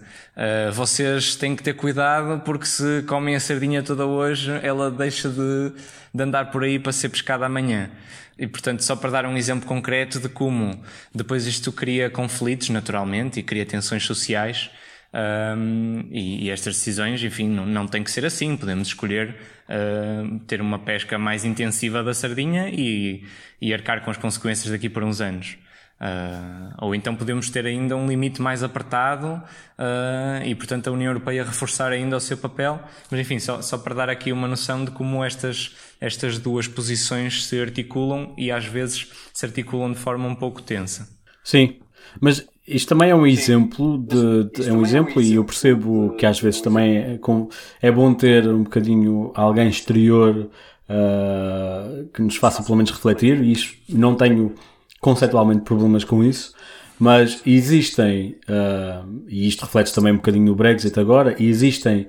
vocês têm que ter cuidado porque se comem a sardinha toda hoje, ela deixa de, de andar por aí para ser pescada amanhã. E, portanto, só para dar um exemplo concreto de como depois isto cria conflitos, naturalmente, e cria tensões sociais um, e, e, estas decisões, enfim, não, não tem que ser assim. Podemos escolher uh, ter uma pesca mais intensiva da sardinha e, e arcar com as consequências daqui por uns anos. Uh, ou então podemos ter ainda um limite mais apertado uh, e, portanto, a União Europeia reforçar ainda o seu papel. Mas, enfim, só, só para dar aqui uma noção de como estas, estas duas posições se articulam e às vezes se articulam de forma um pouco tensa. Sim, mas isto também é um exemplo de, de é um exemplo e eu percebo que às vezes também é, com, é bom ter um bocadinho alguém exterior uh, que nos faça pelo menos refletir e isto, não tenho conceitualmente problemas com isso mas existem uh, e isto reflete também um bocadinho no Brexit agora existem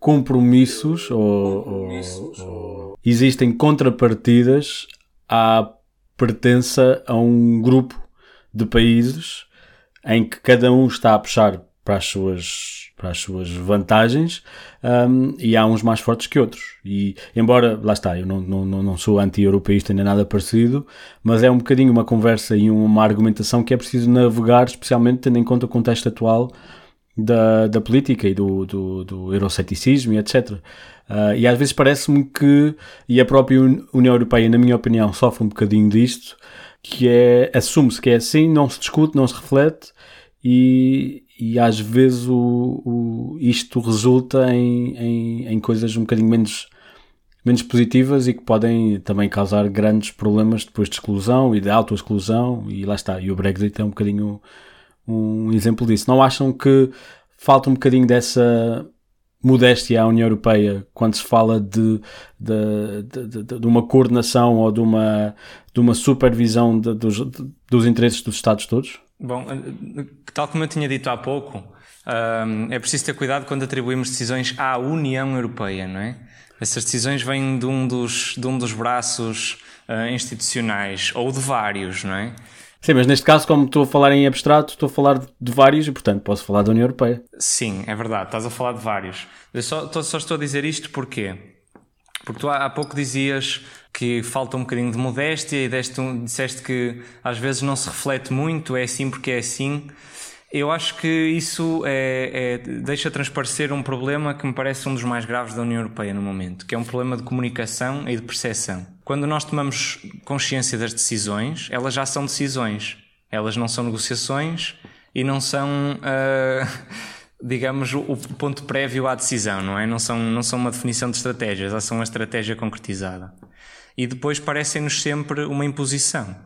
compromissos ou, ou, ou existem contrapartidas à pertença a um grupo de países em que cada um está a puxar para as suas, para as suas vantagens um, e há uns mais fortes que outros. E embora, lá está, eu não, não, não sou anti-europeísta nem nada parecido, mas é um bocadinho uma conversa e uma argumentação que é preciso navegar, especialmente tendo em conta o contexto atual da, da política e do, do, do euroceticismo e etc. Uh, e às vezes parece-me que, e a própria União Europeia, na minha opinião, sofre um bocadinho disto, que é assume-se que é assim, não se discute, não se reflete e, e às vezes o, o isto resulta em, em, em, coisas um bocadinho menos, menos positivas e que podem também causar grandes problemas depois de exclusão e de autoexclusão e lá está, e o Brexit é um bocadinho um exemplo disso. Não acham que falta um bocadinho dessa modéstia à União Europeia quando se fala de, de, de, de, uma coordenação ou de uma, de uma supervisão dos, dos interesses dos Estados todos? Bom, eh, tal como eu tinha dito há pouco, um, é preciso ter cuidado quando atribuímos decisões à União Europeia, não é? Essas decisões vêm de um dos, de um dos braços uh, institucionais, ou de vários, não é? Sim, mas neste caso, como estou a falar em abstrato, estou a falar de vários e, portanto, posso falar da União Europeia. Sim, é verdade, estás a falar de vários. Eu só, só estou a dizer isto porque porque tu há pouco dizias que falta um bocadinho de modéstia e deste, disseste que às vezes não se reflete muito, é assim porque é assim. Eu acho que isso é, é, deixa transparecer um problema que me parece um dos mais graves da União Europeia no momento, que é um problema de comunicação e de percepção. Quando nós tomamos consciência das decisões, elas já são decisões. Elas não são negociações e não são, uh, digamos, o ponto prévio à decisão, não é? Não são, não são uma definição de estratégias, elas são uma estratégia concretizada. E depois parecem-nos sempre uma imposição.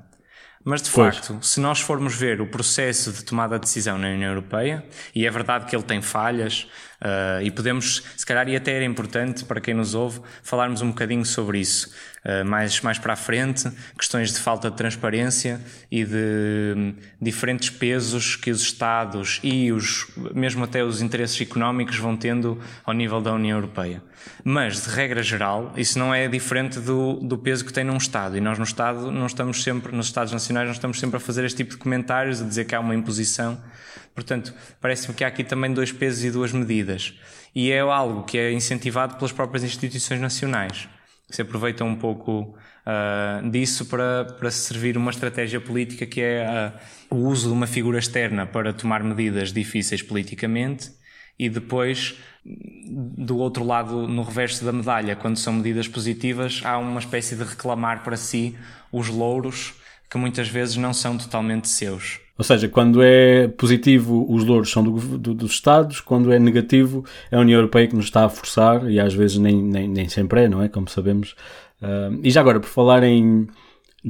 Mas de pois. facto, se nós formos ver o processo de tomada de decisão na União Europeia, e é verdade que ele tem falhas, uh, e podemos, se calhar, e até era importante para quem nos ouve, falarmos um bocadinho sobre isso uh, mais, mais para a frente, questões de falta de transparência e de um, diferentes pesos que os Estados e os, mesmo até os interesses económicos vão tendo ao nível da União Europeia. Mas, de regra geral, isso não é diferente do, do peso que tem num Estado. E nós no Estado não estamos sempre, nos Estados Nacionais, não estamos sempre a fazer este tipo de comentários, a dizer que há uma imposição. Portanto, parece-me que há aqui também dois pesos e duas medidas. E é algo que é incentivado pelas próprias instituições nacionais, que se aproveitam um pouco uh, disso para, para servir uma estratégia política que é uh, o uso de uma figura externa para tomar medidas difíceis politicamente e depois do outro lado, no reverso da medalha, quando são medidas positivas, há uma espécie de reclamar para si os louros que muitas vezes não são totalmente seus. Ou seja, quando é positivo, os louros são do, do, dos Estados, quando é negativo, é a União Europeia que nos está a forçar, e às vezes nem, nem, nem sempre é, não é? Como sabemos. Uh, e já agora, por falar em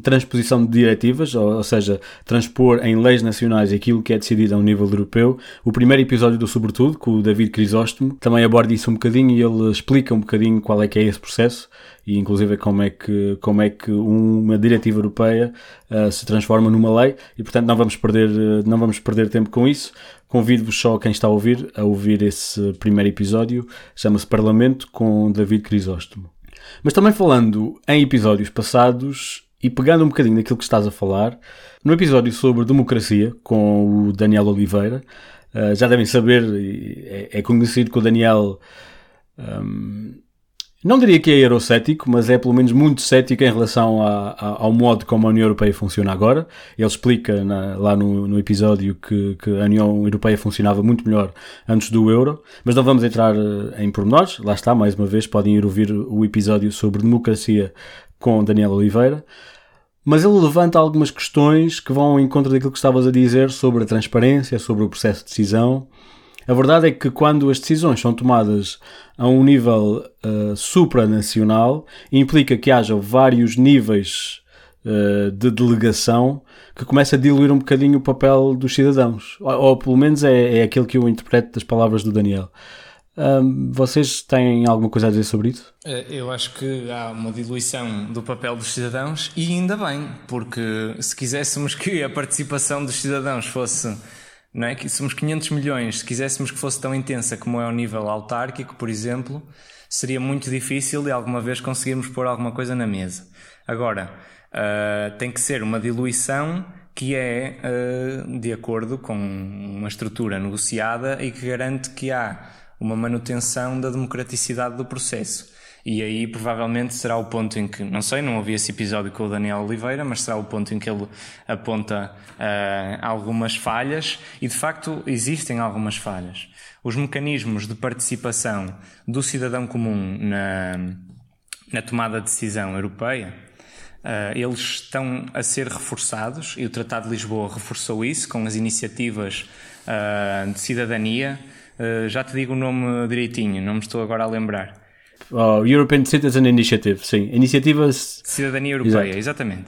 transposição de diretivas, ou, ou, seja, transpor em leis nacionais aquilo que é decidido a um nível europeu. O primeiro episódio do Sobretudo, com o David Crisóstomo, também aborda isso um bocadinho e ele explica um bocadinho qual é que é esse processo e inclusive como é que, como é que uma diretiva europeia uh, se transforma numa lei e portanto não vamos perder, uh, não vamos perder tempo com isso. Convido-vos só quem está a ouvir a ouvir esse primeiro episódio, chama-se Parlamento com David Crisóstomo. Mas também falando em episódios passados, e pegando um bocadinho daquilo que estás a falar, no episódio sobre democracia, com o Daniel Oliveira, uh, já devem saber, é, é, conhecido que o Daniel. Um, não diria que é eurocético, mas é pelo menos muito cético em relação a, a, ao modo como a União Europeia funciona agora. Ele explica na, lá no, no episódio que, que, a União Europeia funcionava muito melhor antes do euro, mas não vamos entrar eh, em pormenores. Lá está, mais uma vez, podem ir ouvir o episódio sobre democracia com Daniel Oliveira mas ele levanta algumas questões que vão ao encontro daquilo que estavas a dizer sobre a transparência, sobre o processo de decisão. A verdade é que quando as decisões são tomadas a um nível uh, supranacional, implica que haja vários níveis uh, de delegação que começa a diluir um bocadinho o papel dos cidadãos. Ou, ou pelo menos é, é aquilo que eu interpreto das palavras do Daniel. Um, vocês têm alguma coisa a dizer sobre isso? Eh, eu acho que há uma diluição do papel dos cidadãos e ainda bem, porque se quiséssemos que a participação dos cidadãos fosse, não é? Que somos 500 milhões, se quiséssemos que fosse tão intensa como é ao nível autárquico, por exemplo, seria muito difícil de alguma vez conseguirmos pôr alguma coisa na mesa. Agora, uh, tem que ser uma diluição que é uh, de acordo com uma estrutura negociada e que garante que há uma manutenção da democraticidade do processo. E aí provavelmente será o ponto em que, não sei, não ouvi esse episódio com o Daniel Oliveira, mas será o ponto em que ele aponta uh, algumas falhas e de facto existem algumas falhas. Os mecanismos de participação do cidadão comum na, na tomada de decisão europeia, uh, eles estão a ser reforçados e o Tratado de Lisboa reforçou isso com as iniciativas uh, de cidadania eh, já te digo o nome direitinho, não me estou agora a lembrar. Oh, European Citizen Initiative, sim. Iniciativas. Cidadania Europeia, Exato. exatamente.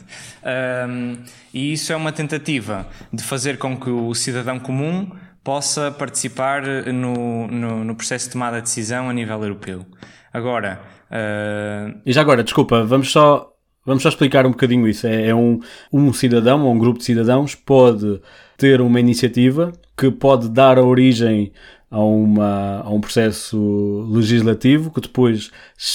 Um, e isso é uma tentativa de fazer com que o cidadão comum possa participar no, no, no processo de tomada de decisão a nível europeu. Agora. Uh... E já agora, desculpa, vamos só. Vamos só explicar um bocadinho isso. É, é um, um cidadão ou um grupo de cidadãos pode ter uma iniciativa que pode dar origem a, uma, a um processo legislativo que depois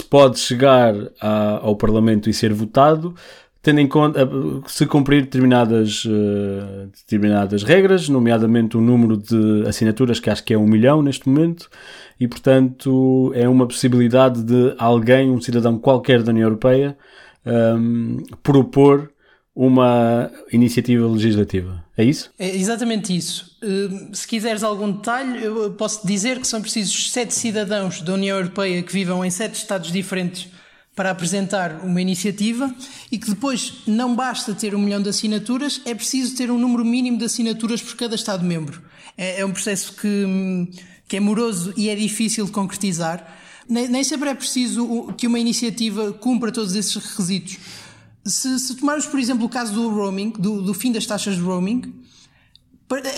pode chegar a, ao Parlamento e ser votado, tendo em conta se cumprir determinadas, uh, determinadas regras, nomeadamente o número de assinaturas, que acho que é um milhão neste momento, e portanto é uma possibilidade de alguém, um cidadão qualquer da União Europeia, um, ehm, propor uma iniciativa legislativa. É isso? É exatamente isso. Uh, se quiseres algum detalhe, eu posso dizer que são precisos sete cidadãos da União Europeia que vivam em sete Estados diferentes para apresentar uma iniciativa e que depois não basta ter um milhão de assinaturas, é preciso ter um número mínimo de assinaturas por cada Estado-membro. É, é, um processo que, que é moroso e é difícil de concretizar. Nem sempre é preciso que uma iniciativa cumpra todos esses requisitos. Se, se tomarmos, por exemplo, o caso do roaming, do, do fim das taxas de roaming,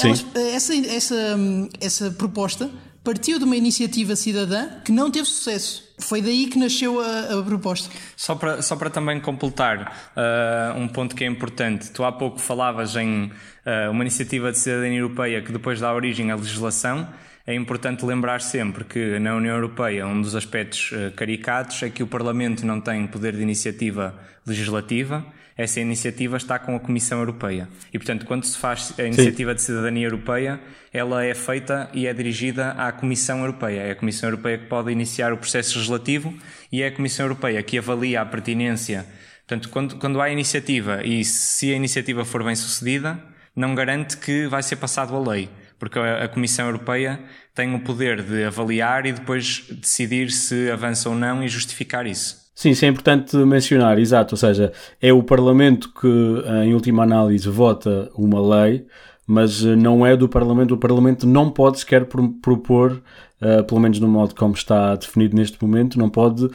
elas, essa, essa, essa proposta partiu de uma iniciativa cidadã que não teve sucesso. Foi daí que nasceu a, a proposta. Só para, só para também completar uh, um ponto que é importante, tu há pouco falavas em uh, uma iniciativa de cidadania europeia que depois dá origem à legislação é importante lembrar sempre que na União Europeia um dos aspectos uh, caricatos é que o Parlamento não tem poder de iniciativa legislativa, essa iniciativa está com a Comissão Europeia. E, portanto, quando se faz a iniciativa Sim. de cidadania europeia, ela é feita e é dirigida à Comissão Europeia. É a Comissão Europeia que pode iniciar o processo legislativo e é a Comissão Europeia que avalia a pertinência. Portanto, quando, quando há iniciativa e se a iniciativa for bem sucedida, não garante que vai ser passado a lei porque a Comissão Europeia tem o poder de avaliar e depois decidir se avança ou não e justificar isso. Sim, isso é importante mencionar, exato. Ou seja, é o Parlamento que, em última análise, vota uma lei, mas eh, não é do Parlamento. O Parlamento não pode sequer propor, uh, pelo menos no modo como está definido neste momento, não pode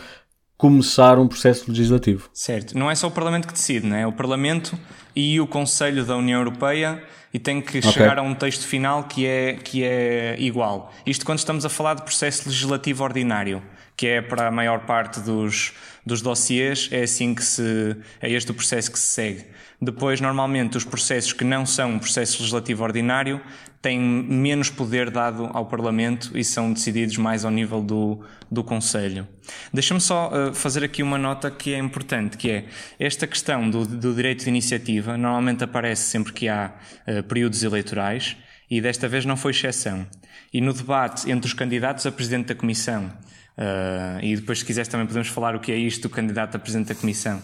começar um processo legislativo. Certo. Não é só o Parlamento que decide, não é? O Parlamento e o Conselho da União Europeia e tem que okay. chegar a um texto final que é, que é igual. Isto quando estamos a falar de processo legislativo ordinário, que é para a maior parte dos, dos dossiês, é assim que se. é este o processo que se segue. Depois, normalmente, os processos que não são um processo legislativo ordinário têm menos poder dado ao Parlamento e são decididos mais ao nível do, do Conselho. Deixa-me só uh, fazer aqui uma nota que é importante, que é esta questão do, do direito de iniciativa normalmente aparece sempre que há uh, períodos eleitorais e desta vez não foi exceção. E no debate entre os candidatos a Presidente da Comissão, uh, e depois se quiseres também podemos falar o que é isto do candidato a Presidente da Comissão,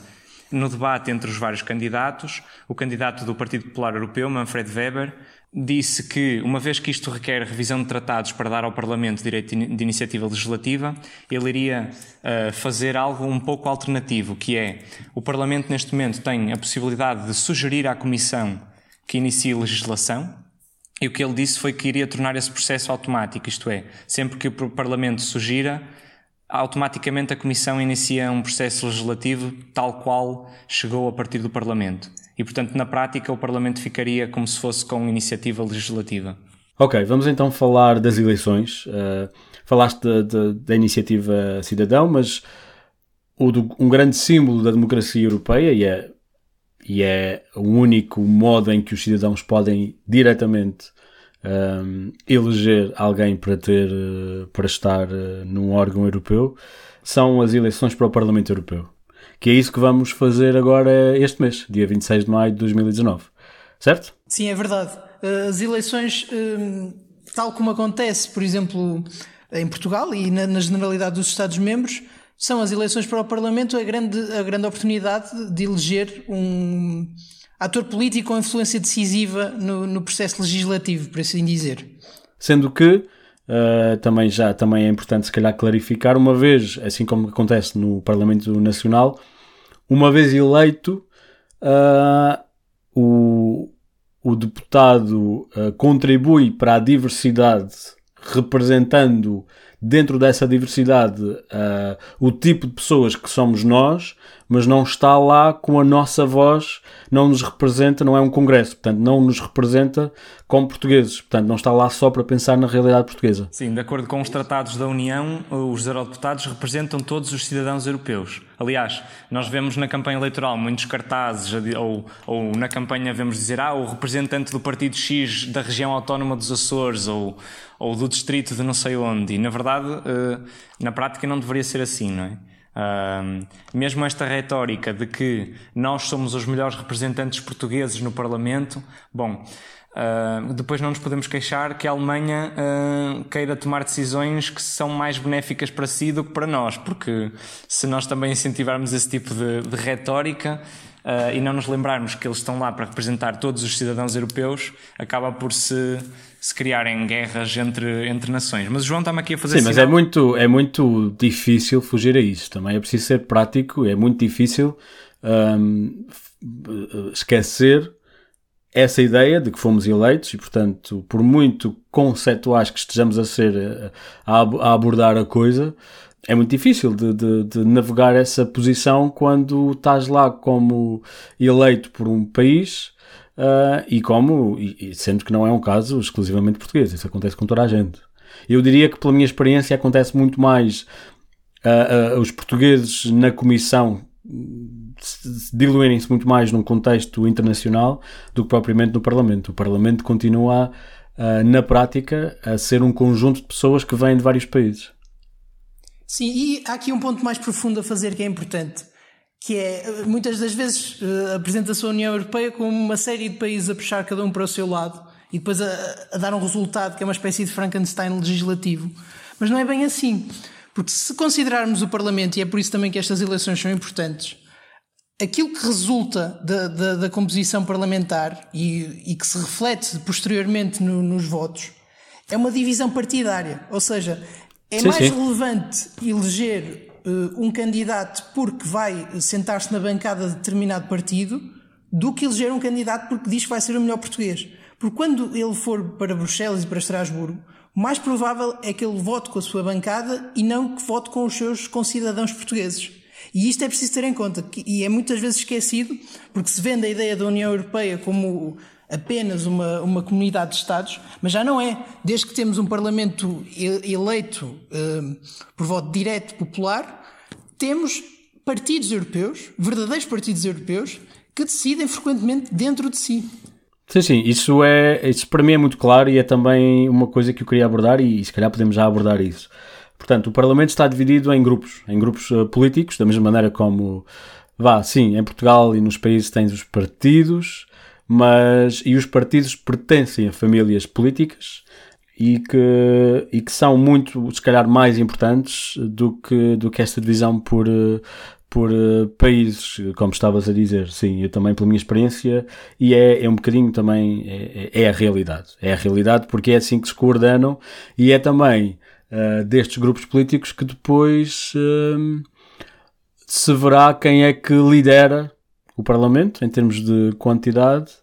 no debate entre os vários candidatos, o candidato do Partido Popular Europeu, Manfred Weber, disse que, uma vez que isto requer revisão de tratados para dar ao Parlamento direito de iniciativa legislativa, ele iria uh, fazer algo um pouco alternativo, que é o Parlamento neste momento tem a possibilidade de sugerir à Comissão que inicie legislação, e o que ele disse foi que iria tornar esse processo automático, isto é, sempre que o Parlamento sugira, automaticamente a Comissão inicia um processo legislativo tal qual chegou a partir do Parlamento. E, portanto, na prática, o Parlamento ficaria como se fosse com iniciativa legislativa. Ok, vamos então falar das eleições. Uh, falaste da iniciativa cidadão, mas do, um grande símbolo da democracia europeia, e é, e é o único modo em que os cidadãos podem diretamente um, eleger alguém para ter uh, para estar uh, num órgão europeu são as eleições para o Parlamento Europeu. Que é isso que vamos fazer agora este mês, dia 26 de maio de 2019. Certo? Sim, é verdade. Eh, as eleições, tal como acontece, por exemplo, em Portugal e na, generalidade dos Estados-membros, são as eleições para o Parlamento a grande, a grande oportunidade de eleger um, ator político com influência decisiva no, no processo legislativo, por assim dizer. Sendo que uh, também já também é importante se calhar clarificar, uma vez, assim como acontece no Parlamento Nacional, uma vez eleito, uh, o, o deputado uh, contribui para a diversidade representando dentro dessa diversidade o tipo de pessoas que somos nós, mas não está lá com a nossa voz, não nos representa, não é um congresso, portanto, não nos representa como portugueses, portanto, não está lá só para pensar na realidade portuguesa. Sim, de acordo com os tratados da União, os eurodeputados representam todos os cidadãos europeus. Aliás, nós vemos na campanha eleitoral muitos cartazes, ou, ou na campanha vemos dizer, ah, o representante do partido X da região autónoma dos Açores, ou, ou do distrito de não sei onde, e na verdade, eh, na prática não deveria ser assim, não é? Mesmo esta retórica de que nós somos os melhores representantes portugueses no Parlamento, bom, uh, depois não nos podemos queixar que a Alemanha uh, queira tomar decisões que são mais benéficas para si do que para nós, porque se nós também incentivarmos esse tipo de, de retórica, uh, e não nos lembrarmos que eles estão lá para representar todos os cidadãos europeus, acaba por se, se criarem guerras entre, entre nações. Mas o João está-me aqui a fazer Sim, mas é muito, é muito difícil fugir a isso. Também é preciso ser prático, é muito difícil um, esquecer essa ideia de que fomos eleitos e, portanto, por muito conceituais que estejamos a ser a, a abordar a coisa, é muito difícil de, de, de, navegar essa posição quando estás lá como eleito por um país uh, e como, e, sendo que não é um caso exclusivamente português, isso acontece com toda a gente. Eu diria que, pela minha experiência, acontece muito mais uh, uh, os portugueses na comissão diluírem-se muito mais num contexto internacional do que propriamente no Parlamento. O Parlamento continua, na prática, a ser um conjunto de pessoas que vêm de vários países. Sim, e há aqui um ponto mais profundo a fazer que é importante, que é, muitas das vezes, eh, apresenta-se a União Europeia como uma série de países a puxar cada um para o seu lado e depois a, a dar um resultado que é uma espécie de Frankenstein legislativo. Mas não é bem assim. Porque se considerarmos o Parlamento, e é por isso também que estas eleições são importantes, aquilo que resulta da, da, da composição parlamentar e, e, que se reflete posteriormente no, nos votos é uma divisão partidária. Ou seja, é Sim, mais sim. relevante eleger eh, um candidato porque vai sentar-se na bancada de determinado partido do que eleger um candidato porque diz que vai ser o melhor português. Porque quando ele for para Bruxelas e para Estrasburgo, o mais provável é que ele vote com a sua bancada e não que vote com os seus concidadãos portugueses. E isto é preciso ter em conta, que- e é muitas vezes esquecido, porque se vende a ideia da União Europeia como apenas uma, uma comunidade de Estados, mas já não é. Desde que temos um Parlamento eleito eh, por voto direto popular, temos partidos europeus, verdadeiros partidos europeus, que decidem frequentemente dentro de si. Sim, sim, isso, é, isso para mim é muito claro e é também uma coisa que eu queria abordar e se calhar podemos já abordar isso. Portanto, o Parlamento está dividido em grupos, em grupos eh, políticos, da mesma maneira como, vá, sim, em Portugal e nos países tens os partidos, mas, e os partidos pertencem a famílias políticas e que, e que são muito, se calhar, mais importantes do que, do que esta divisão por, por eh, países, como estavas a dizer. Sim, eu também, pela minha experiência, e é, é um bocadinho também, é, é é a realidade. É a realidade porque é assim que se coordenam e é também eh, destes grupos políticos que depois eh, se verá quem é que lidera o Parlamento em termos de quantidade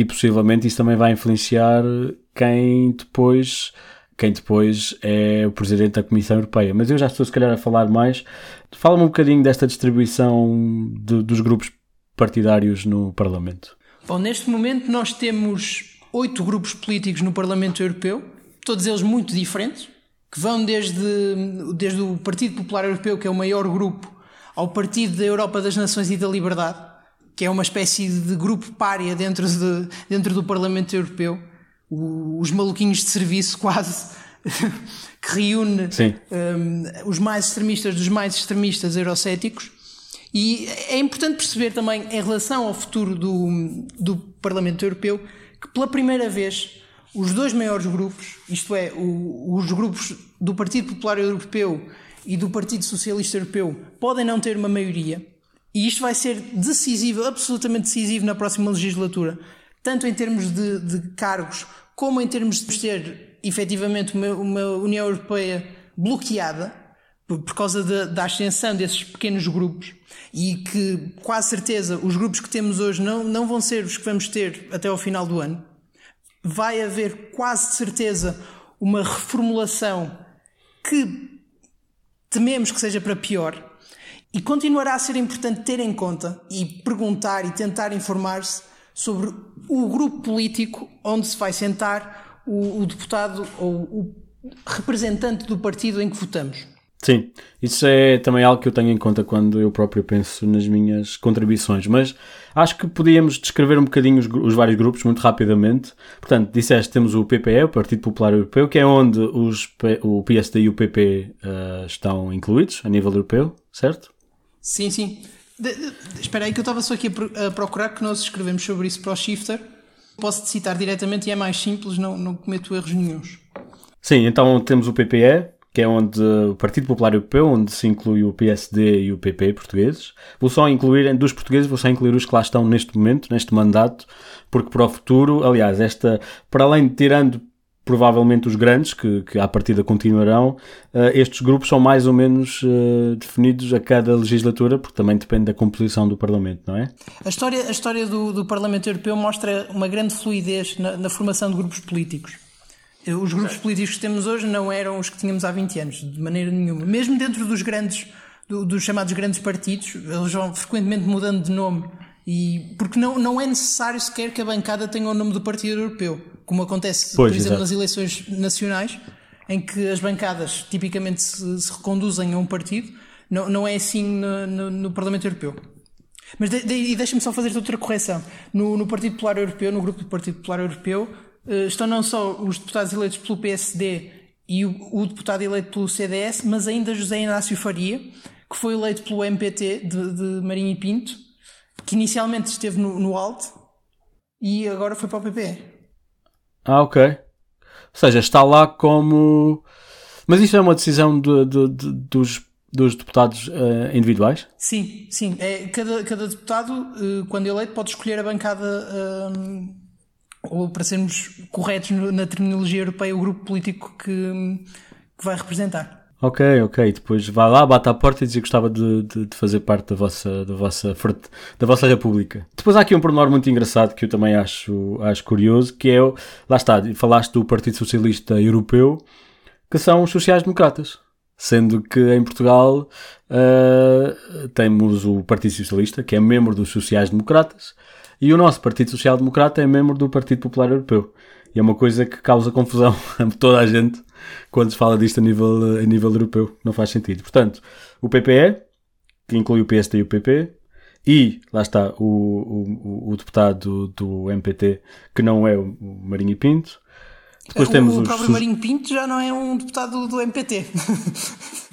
e possivelmente isso também vai influenciar quem depois quem depois é o Presidente da Comissão Europeia. Mas eu já estou se calhar a falar mais. Fala-me um bocadinho desta distribuição de- dos grupos partidários no Parlamento. Bom, neste momento nós temos oito grupos políticos no Parlamento Europeu, todos eles muito diferentes, que vão desde, desde o Partido Popular Europeu, que é o maior grupo, ao Partido da Europa das Nações e da Liberdade, que é uma espécie de grupo pária dentro, de, dentro do Parlamento Europeu, O- os maluquinhos de serviço quase, que reúne um, os mais extremistas dos mais extremistas eurocéticos. E é importante perceber também, em relação ao futuro do, do Parlamento Europeu, que pela primeira vez os dois maiores grupos, isto é, o- os grupos do Partido Popular Europeu e do Partido Socialista Europeu, podem não ter uma maioria. E isto vai ser decisivo, absolutamente decisivo na próxima legislatura, tanto em termos de, de cargos, como em termos de ter efetivamente uma, uma União Europeia bloqueada por, por causa da, da ascensão desses pequenos grupos e que quase certeza os grupos que temos hoje não, não vão ser os que vamos ter até ao final do ano. Vai haver quase certeza uma reformulação que tememos que seja para pior e continuará a ser importante ter em conta e perguntar e tentar informar-se sobre o grupo político onde se vai sentar o, o deputado ou o representante do partido em que votamos. Sim, isso é também algo que eu tenho em conta quando eu próprio penso nas minhas contribuições, mas acho que podíamos descrever um bocadinho os, os vários grupos muito rapidamente. Portanto, disseste temos o PPE, o Partido Popular Europeu, que é onde os, o PSD e o PP eh, estão incluídos a nível europeu, certo? Sim, sim. De- de- espera aí que eu estava só aqui a, pro- a procurar que nós escrevemos sobre isso para o Shifter. Posso te citar diretamente e é mais simples, não, não cometo erros nenhuns. Sim, então temos o PPE, que é onde o Partido Popular Europeu, onde se inclui o PSD e o PP portugueses. Vou só incluir, dos portugueses, vou só incluir os que lá estão neste momento, neste mandato, porque para o futuro, aliás, esta, para além de tirando provavelmente os grandes, que, que à partida continuarão, eh, estes grupos são mais ou menos eh, definidos a cada legislatura, porque também depende da composição do Parlamento, não é? A história, a história do, do Parlamento Europeu mostra uma grande fluidez na, na formação de grupos políticos. Eh, Os grupos políticos que temos hoje não eram os que tínhamos há 20 anos, de maneira nenhuma. Mesmo dentro dos grandes, do- dos chamados grandes partidos, eles vão frequentemente mudando de nome. E, porque não, não é necessário sequer que a bancada tenha o nome do Partido Europeu, como acontece, Pois, por exemplo, exato. nas eleições nacionais, em que as bancadas tipicamente se, se reconduzem a um partido. Não, não é assim no, no- no Parlamento Europeu. Mas de, de, e deixa-me só fazer outra correção. No, no Partido Popular Europeu, no grupo do Partido Popular Europeu, eh, estão não só os deputados eleitos pelo PSD e o, o deputado eleito pelo CDS, mas ainda José Inácio Faria, que foi eleito pelo MPT de, de Marinho e Pinto, que inicialmente esteve no, no ALT e agora foi para o PPE. Ah, ok. Ou seja, está lá como. Mas isso é uma decisão de- de- de- dos, dos deputados eh, individuais? Sim, sim. É, cada, cada deputado, eh, quando eleito, pode escolher a bancada eh, ou para sermos corretos na terminologia europeia, o grupo político que, que vai representar. Ok, ok. Depois vai lá, bate à porta e diz que gostava de, de, de, fazer parte da vossa, da, vossa, da vossa república. Depois há aqui um pormenor muito engraçado que eu também acho, acho curioso, que é, lá está, falaste do Partido Socialista Europeu, que são os sociais-democratas. Sendo que em Portugal uh, temos o Partido Socialista, que é membro dos sociais-democratas, e o nosso Partido Social Democrata é membro do Partido Popular Europeu. E é uma coisa que causa confusão a toda a gente quando se fala disto a nível, a nível europeu. Não faz sentido. Portanto, o PPE, que inclui o PSD e o PP, e lá está o, o, o deputado do, do, MPT, que não é o Marinho Pinto. Depois o, temos o próprio os... Marinho Pinto já não é um deputado do MPT.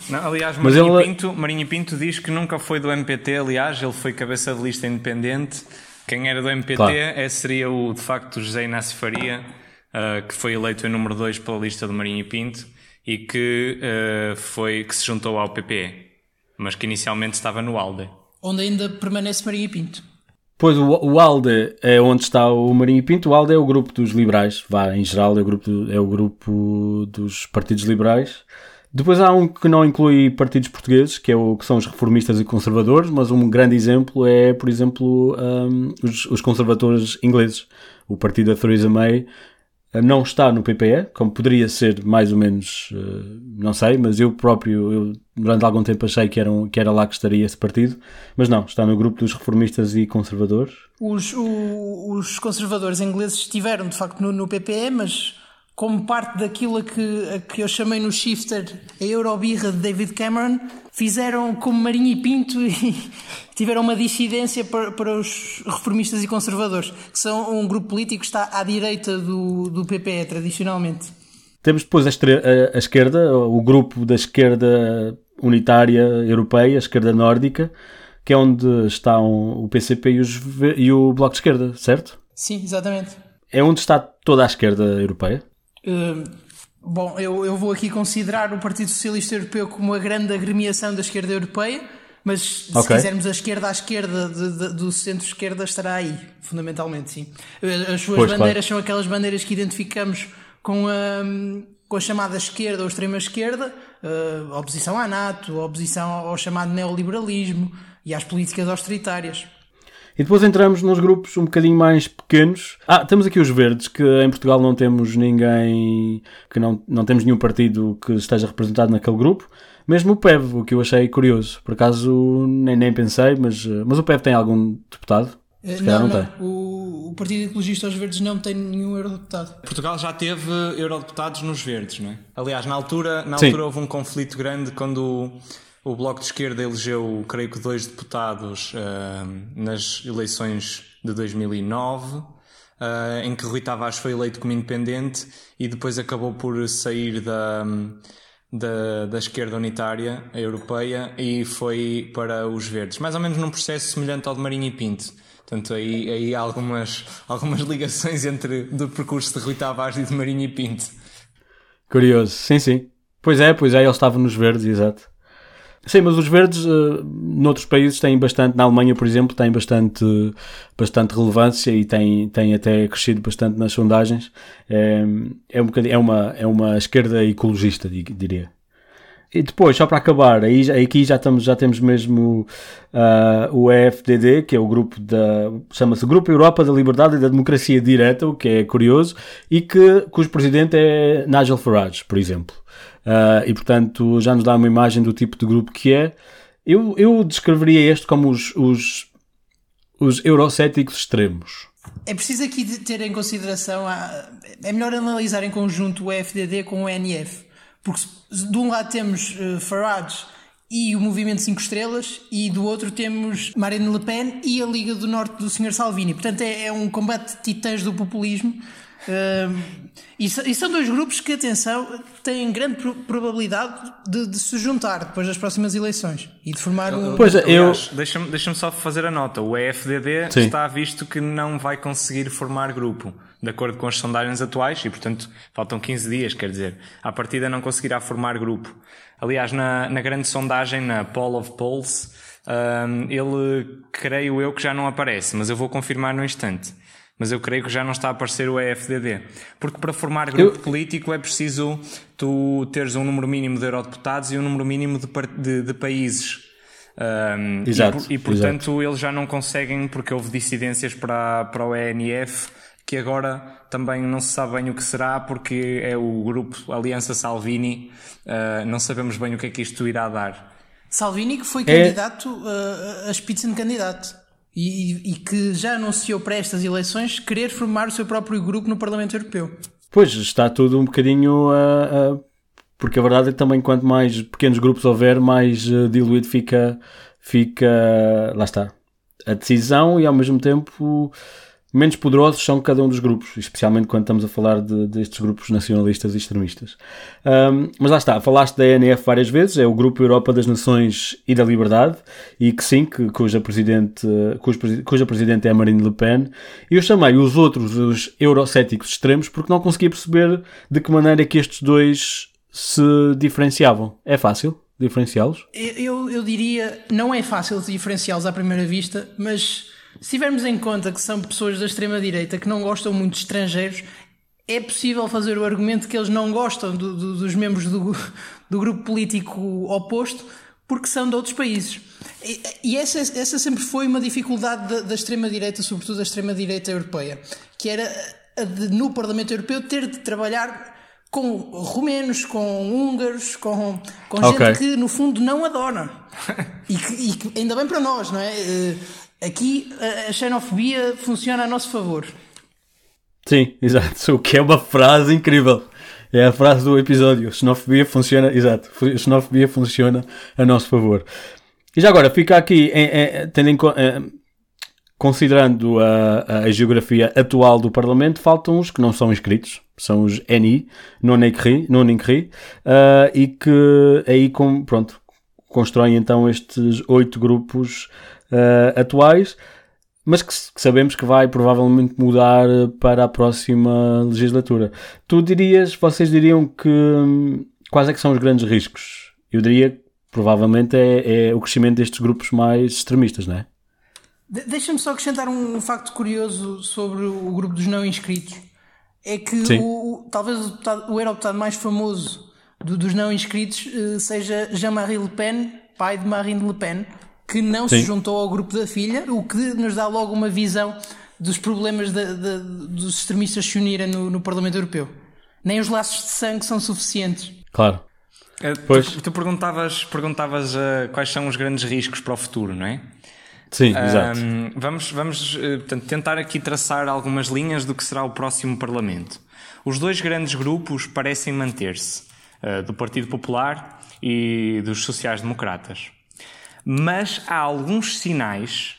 Não, aliás, Marinho, ele... Pinto, Marinho Pinto diz que nunca foi do MPT, aliás, ele foi cabeça de lista independente. Quem era do MPT claro. é, seria o, de facto, José Inácio Faria, uh, que foi eleito em número 2 pela lista do Marinho Pinto e que, uh, foi, que se juntou ao PPE, mas que inicialmente estava no ALDE. Onde ainda permanece Marinho Pinto. Pois, o, o ALDE é onde está o Marinho Pinto. O ALDE é o grupo dos liberais, vá, em geral é o grupo, do, é o grupo dos partidos liberais. Depois há um que não inclui partidos portugueses, que, é o, que são os reformistas e conservadores, mas um grande exemplo é, por exemplo, um, os, os conservadores ingleses. O partido da Theresa May não está no PPE, como poderia ser mais ou menos, eh, não sei, mas eu próprio, eu, durante algum tempo achei que era, um, que era lá que estaria esse partido, mas não, está no grupo dos reformistas e conservadores. Os, o, os conservadores ingleses estiveram de facto no, no PPE, mas como parte daquilo a que, a que eu chamei no Shifter a Eurobirra de David Cameron, fizeram como Marinho e Pinto e tiveram uma dissidência para, para os reformistas e conservadores, que são um grupo político que está à direita do, do PPE, tradicionalmente. Temos depois a, a, a esquerda, o grupo da esquerda unitária europeia, a esquerda nórdica, que é onde estão o PCP e, os, e o Bloco de Esquerda, certo? Sim, exatamente. É onde está toda a esquerda europeia? Hum, bom, eu, eu vou aqui considerar o Partido Socialista Europeu como a grande agremiação da esquerda europeia, mas se okay. quisermos a esquerda à esquerda de, de, do centro-esquerda estará aí, fundamentalmente, sim. As suas pois, bandeiras claro. são aquelas bandeiras que identificamos com a, com a chamada esquerda ou extrema-esquerda, a oposição à NATO, a oposição ao chamado neoliberalismo e às políticas austeritárias. E depois entramos nos grupos um bocadinho mais pequenos. Ah, temos aqui os verdes, que em Portugal não temos ninguém, que não, não temos nenhum partido que esteja representado naquele grupo. Mesmo o PEV, o que eu achei curioso. Por acaso nem, nem pensei, mas, mas o PEV tem algum deputado? Se não, não, não, tem. O, o Partido Ecologista aos Verdes não tem nenhum eurodeputado. Portugal já teve eurodeputados nos Verdes, não é? Aliás, na altura, na altura houve um conflito grande quando o Bloco de Esquerda elegeu, creio que, dois deputados uh, nas eleições de 2009, uh, eh, em que Rui Tavares foi eleito como independente e depois acabou por sair da, da, da esquerda unitária europeia e foi para os verdes. Mais ou menos num processo semelhante ao de Marinho e Pinto. Portanto, aí, aí há algumas, algumas ligações entre do percurso de Rui Tavares e de Marinho e Pinto. Curioso, sim, sim. Pois é, pois é, ele estava nos verdes, exato. Sim, mas os verdes uh, noutros países têm bastante, na Alemanha, por exemplo, têm bastante, bastante relevância e têm, têm até crescido bastante nas sondagens. É, é, um é, uma, é uma esquerda ecologista, diria. E depois, só para acabar, aí, aqui já, estamos, já temos mesmo uh, o EFDD, que é o grupo da. chama-se Grupo Europa da Liberdade e da Democracia Direta, o que é curioso, e que, cujo presidente é Nigel Farage, por exemplo. Uh, e portanto já nos dá uma imagem do tipo de grupo que é. Eu, eu descreveria este como os, os, os eurocéticos extremos. É preciso aqui ter em consideração, a, é melhor analisar em conjunto o FDD com o NF, porque de um lado temos uh, Farage e o Movimento 5 Estrelas, e do outro temos Marine Le Pen e a Liga do Norte do Sr. Salvini. Portanto, é, é um combate de titãs do populismo e, e, são dois grupos que, atenção, têm grande probabilidade de, de, se juntar depois das próximas eleições e de formar um. Pois é, eu. Deixa-me deixa só fazer a nota. O EFDD Sim. está visto que não vai conseguir formar grupo, de acordo com as sondagens atuais, e portanto faltam 15 dias, quer dizer, à partida não conseguirá formar grupo. Aliás, na, na grande sondagem, na Poll of Polls, um, ele creio eu que já não aparece, mas eu vou confirmar no instante mas eu creio que já não está a aparecer o EFDD. Porque para formar grupo eu... político é preciso tu teres um número mínimo de eurodeputados e um número mínimo de, de, de países. Um, exato, e, e, portanto exato. eles já não conseguem, porque houve dissidências para, para o ENF, que agora também não se sabe bem o que será, porque é o grupo Aliança Salvini, uh, não sabemos bem o que é que isto irá dar. Salvini que foi é... candidato uh, a Spitzenkandidato e, e, que já anunciou para estas eleições querer formar o seu próprio grupo no Parlamento Europeu. Pois, está tudo um bocadinho a. Uh, uh, porque a verdade é que também quanto mais pequenos grupos houver, mais uh, diluído fica, fica. Lá está. A decisão e ao mesmo tempo menos poderosos são cada um dos grupos, especialmente quando estamos a falar de, destes grupos nacionalistas e extremistas. Um, mas lá está, falaste da ENF várias vezes, é o Grupo Europa das Nações e da Liberdade, e que sim, que, cuja, presidente, cuja, cuja presidente é Marine Le Pen, e eu chamei os outros, os eurocéticos extremos, porque não conseguia perceber de que maneira que estes dois se diferenciavam. É fácil diferenciá-los? Eu, eu diria, não é fácil diferenciá-los à primeira vista, mas se tivermos em conta que são pessoas da extrema-direita que não gostam muito de estrangeiros, é possível fazer o argumento que eles não gostam do, do, dos membros do, do, grupo político oposto porque são de outros países. E, e essa, essa, sempre foi uma dificuldade da, da extrema-direita, sobretudo da extrema-direita europeia, que era a de, no Parlamento Europeu ter de trabalhar com romenos, com húngaros, com, com okay. gente que no fundo não adora. e, que, e que, ainda bem para nós, não é? Eh, Aqui a xenofobia funciona a nosso favor. Sim, exato. O que é uma frase incrível. É a frase do episódio. Xenofobia funciona, exato. Xenofobia funciona a nosso favor. E já agora, fica aqui, tendo em, considerando a, a, geografia atual do Parlamento, faltam os que não são inscritos. São os NI, non inscrits, non inscrits, uh, e que aí, com, pronto, constroem então estes oito grupos uh, atuais, mas que, que, sabemos que vai provavelmente mudar para a próxima legislatura. Tu dirias, vocês diriam que hum, quais é que são os grandes riscos? Eu diria que provavelmente é, é o crescimento destes grupos mais extremistas, não é? Deixa-me só acrescentar um, facto curioso sobre o grupo dos não inscritos. É que o, talvez o, deputado, o eurodeputado mais famoso do, dos não inscritos uh, seja Jean-Marie Le Pen, pai de Marine Le Pen, que não Sim. se juntou ao grupo da filha, o que nos dá logo uma visão dos problemas de, de, dos extremistas se unirem no, no, Parlamento Europeu. Nem os laços de sangue são suficientes. Claro. Uh, pois. Tu, tu, perguntavas, perguntavas uh, quais são os grandes riscos para o futuro, não é? Sim, uh, exato. Vamos, vamos eh, portanto, tentar aqui traçar algumas linhas do que será o próximo Parlamento. Os dois grandes grupos parecem manter-se, do Partido Popular e dos sociais-democratas mas há alguns sinais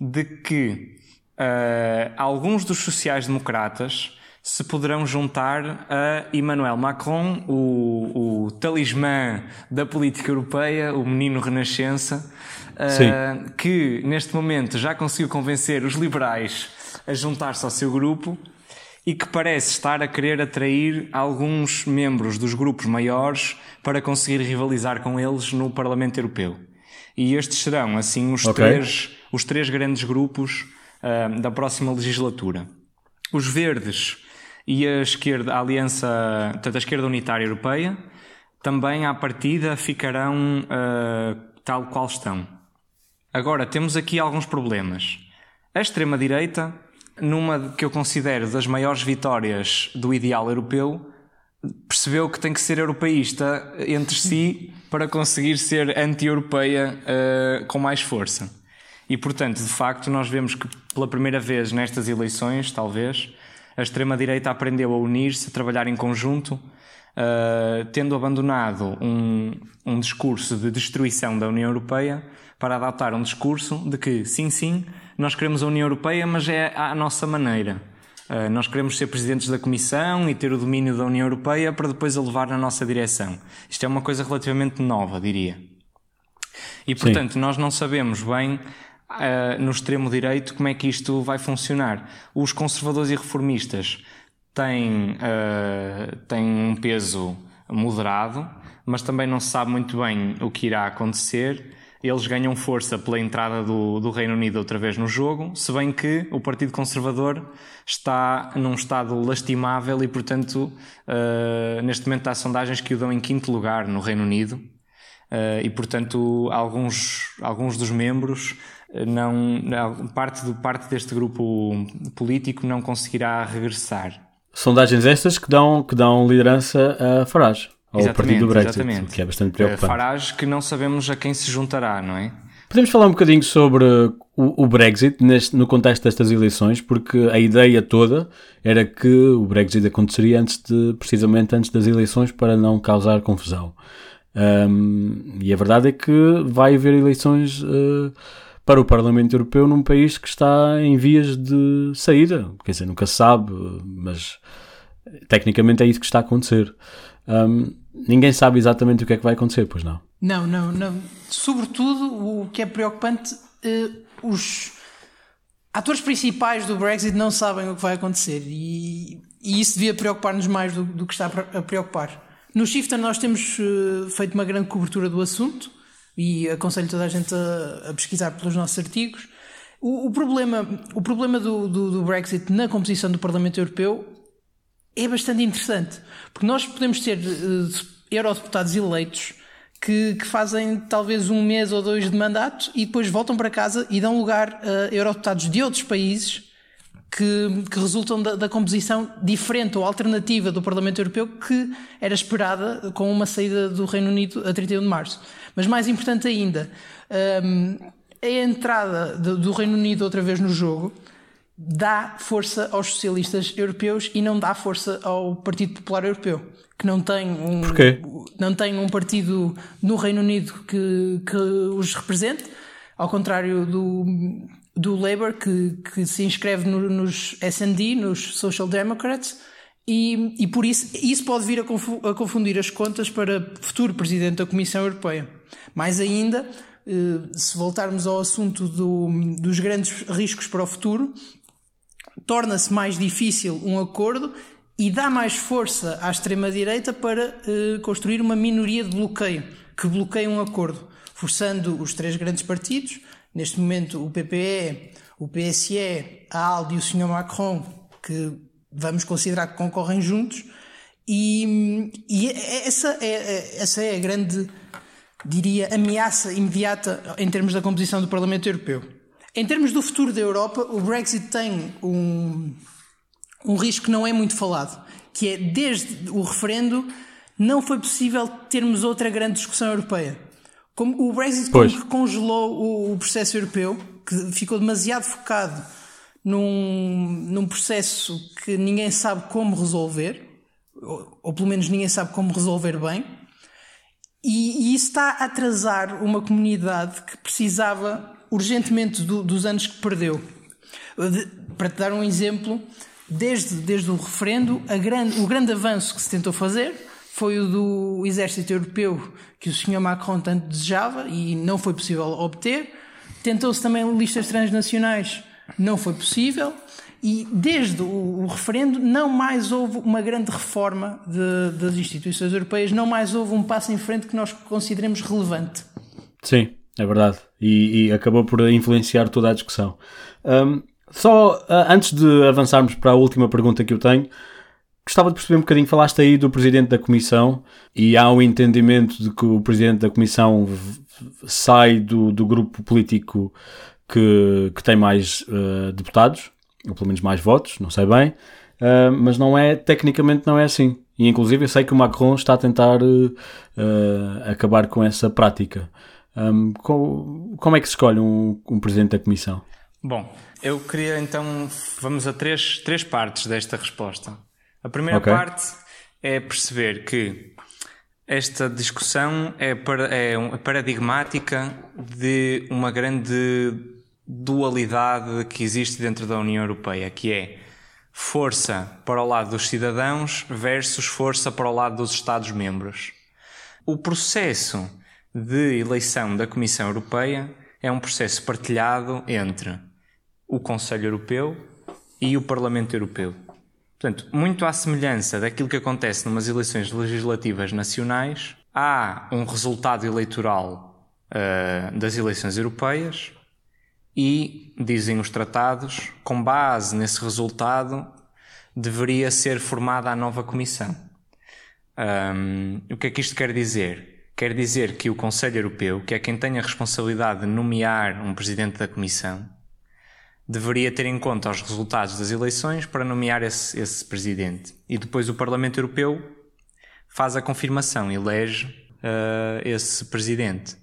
de que uh, alguns dos sociais-democratas se poderão juntar a Emmanuel Macron, o, o talismã da política europeia, o menino renascença, uh, que neste momento já conseguiu convencer os liberais a juntar-se ao seu grupo e que parece estar a querer atrair alguns membros dos grupos maiores para conseguir rivalizar com eles no Parlamento Europeu. E estes serão, assim, os, okay. três, os três grandes grupos uh, da próxima legislatura. Os verdes e a esquerda, a aliança, portanto, a esquerda unitária europeia, também à partida ficarão uh, tal qual estão. Agora, temos aqui alguns problemas. A extrema-direita, numa que eu considero das maiores vitórias do ideal europeu, percebeu que tem que ser europeísta entre si para conseguir ser anti-europeia uh, com mais força. E, portanto, de facto, nós vemos que pela primeira vez nestas eleições, talvez, a extrema-direita aprendeu a unir-se, a trabalhar em conjunto, uh, tendo abandonado um, um discurso de destruição da União Europeia para adotar um discurso de que, sim, sim, nós queremos a União Europeia, mas é à nossa maneira Uh, nós queremos ser presidentes da Comissão e ter o domínio da União Europeia para depois a levar na nossa direção. Isto é uma coisa relativamente nova, diria. E portanto, Sim. nós não sabemos bem uh, no extremo direito como é que isto vai funcionar. Os conservadores e reformistas têm, uh, têm um peso moderado, mas também não se sabe muito bem o que irá acontecer eles ganham força pela entrada do, do, Reino Unido outra vez no jogo, se bem que o Partido Conservador está num estado lastimável e, portanto, uh, neste momento há sondagens que o dão em quinto lugar no Reino Unido uh, e, portanto, alguns, alguns dos membros não, parte, do, parte deste grupo político não conseguirá regressar. Sondagens estas que dão, que dão liderança a Farage ao exatamente, partido do Brexit, exatamente. que é bastante preocupante. Farage que não sabemos a quem se juntará, não é? Podemos falar um bocadinho sobre o, o Brexit neste, no contexto destas eleições, porque a ideia toda era que o Brexit aconteceria antes de, precisamente antes das eleições para não causar confusão. Um, e a verdade é que vai haver eleições uh, para o Parlamento Europeu num país que está em vias de saída. Quer dizer, nunca se sabe, mas tecnicamente é isso que está a acontecer. Um, ninguém sabe exatamente o que é que vai acontecer, pois não? Não, não, não. Sobretudo, o que é preocupante, uh, os atores principais do Brexit não sabem o que vai acontecer e, e isso devia preocupar-nos mais do, do, que está a preocupar. No Shifter nós temos uh, feito uma grande cobertura do assunto e aconselho toda a gente a, a pesquisar pelos nossos artigos. O, o problema, o problema do, do, do, Brexit na composição do Parlamento Europeu é bastante interessante, porque nós podemos ter uh, eurodeputados eleitos que, que, fazem talvez um mês ou dois de mandato e depois voltam para casa e dão lugar a eurodeputados de outros países que, que resultam da, da, composição diferente ou alternativa do Parlamento Europeu que era esperada com uma saída do Reino Unido a 31 de março. Mas mais importante ainda, um, a entrada do Reino Unido outra vez no jogo dá força aos socialistas europeus e não dá força ao Partido Popular Europeu, que não tem um, Porquê? não tem um partido no Reino Unido que, que os represente, ao contrário do, do Labour, que, que se inscreve no, nos SND, nos Social Democrats, e, e por isso isso pode vir a, confundir as contas para futuro Presidente da Comissão Europeia. Mais ainda, eh, se voltarmos ao assunto do, dos grandes riscos para o futuro, torna-se mais difícil um acordo e dá mais força à extrema-direita para eh, construir uma minoria de bloqueio, que bloqueia um acordo, forçando os três grandes partidos, neste momento o PPE, o PSE, a ALDE e o Sr. Macron, que vamos considerar que concorrem juntos, e, e essa, é, essa é a grande, diria, ameaça imediata em termos da composição do Parlamento Europeu. Em termos do futuro da Europa, o Brexit tem um, um risco que não é muito falado, que é desde o referendo não foi possível termos outra grande discussão europeia. Como o Brexit pois. congelou o, processo europeu, que ficou demasiado focado num, num processo que ninguém sabe como resolver, ou, ou pelo menos ninguém sabe como resolver bem, e, e isso está a atrasar uma comunidade que precisava urgentemente do, dos anos que perdeu. De, para te dar um exemplo, desde, desde o referendo, grande, o grande avanço que se tentou fazer foi o do exército europeu que o Sr. Macron tanto desejava e não foi possível obter. Tentou-se também listas transnacionais, não foi possível. E desde o, o referendo não mais houve uma grande reforma de, das instituições europeias, não mais houve um passo em frente que nós consideremos relevante. Sim, é verdade. E, e acabou por influenciar toda a discussão. Um, só uh, antes de avançarmos para a última pergunta que eu tenho, Gostava de perceber um bocadinho, falaste aí do Presidente da Comissão e há um entendimento de que o Presidente da Comissão sai do, do grupo político que, que tem mais uh, deputados, ou pelo menos mais votos, não sei bem, uh, mas não é, tecnicamente não é assim. E inclusive eu sei que o Macron está a tentar acabar com essa prática. Um, como, como, é que se escolhe um, um Presidente da Comissão? Bom, eu queria então, vamos a três, três partes desta resposta. A primeira okay. parte é perceber que esta discussão é, para, é paradigmática de uma grande dualidade que existe dentro da União Europeia, que é força para o lado dos cidadãos versus força para o lado dos Estados-membros. O processo de eleição da Comissão Europeia é um processo partilhado entre o Conselho Europeu e o Parlamento Europeu. Portanto, muito à semelhança daquilo que acontece numas eleições legislativas nacionais, há um resultado eleitoral uh, das eleições europeias e, dizem os tratados, com base nesse resultado, deveria ser formada a nova Comissão. Um, o que é que isto quer dizer? Quer dizer que o Conselho Europeu, que é quem tem a responsabilidade de nomear um presidente da Comissão, deveria ter em conta os resultados das eleições para nomear esse, esse presidente. E depois o Parlamento Europeu faz a confirmação, elege uh, esse presidente.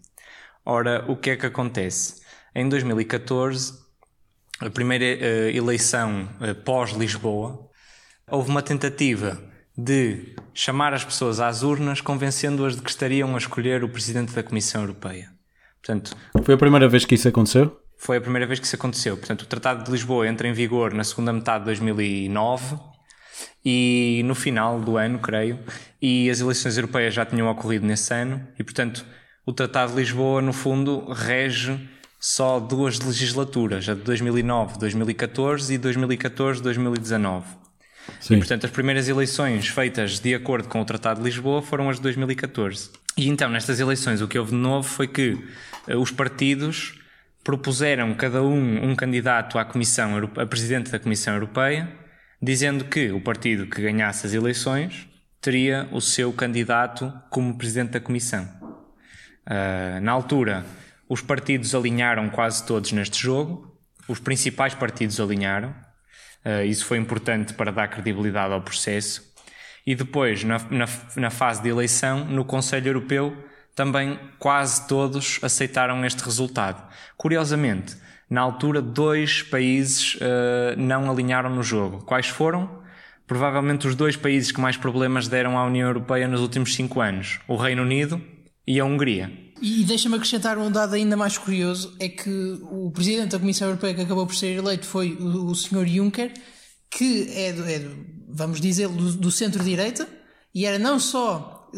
Ora, o que é que acontece? Em 2014, a primeira uh, eleição uh, pós-Lisboa, houve uma tentativa de chamar as pessoas às urnas, convencendo-as de que estariam a escolher o presidente da Comissão Europeia. Portanto, foi a primeira vez que isso aconteceu? Foi a primeira vez que isso aconteceu. Portanto, o Tratado de Lisboa entra em vigor na segunda metade de 2009 e no final do ano, creio, e as eleições europeias já tinham ocorrido nesse ano e, portanto, o Tratado de Lisboa, no fundo, rege só duas legislaturas, a de 2009, 2014 e 2014, 2019. Sim. E, portanto, as primeiras eleições feitas de acordo com o Tratado de Lisboa foram as de 2014. E então, nestas eleições, o que houve de novo foi que uh, os partidos propuseram cada um um candidato à Comissão, a presidente da Comissão Europeia, dizendo que o partido que ganhasse as eleições teria o seu candidato como presidente da Comissão. Uh, na altura, os partidos alinharam quase todos neste jogo, os principais partidos alinharam, uh, isso foi importante para dar credibilidade ao processo. E depois, na, na, na fase de eleição, no Conselho Europeu, também quase todos aceitaram este resultado. Curiosamente, na altura, dois países uh, não alinharam no jogo. Quais foram? Provavelmente os dois países que mais problemas deram à União Europeia nos últimos cinco anos: o Reino Unido e a Hungria. E deixa-me acrescentar um dado ainda mais curioso: é que o presidente da Comissão Europeia que acabou por ser eleito foi o, o Sr. Juncker, que é, do, é do, vamos dizer, do, do centro-direita, e era não só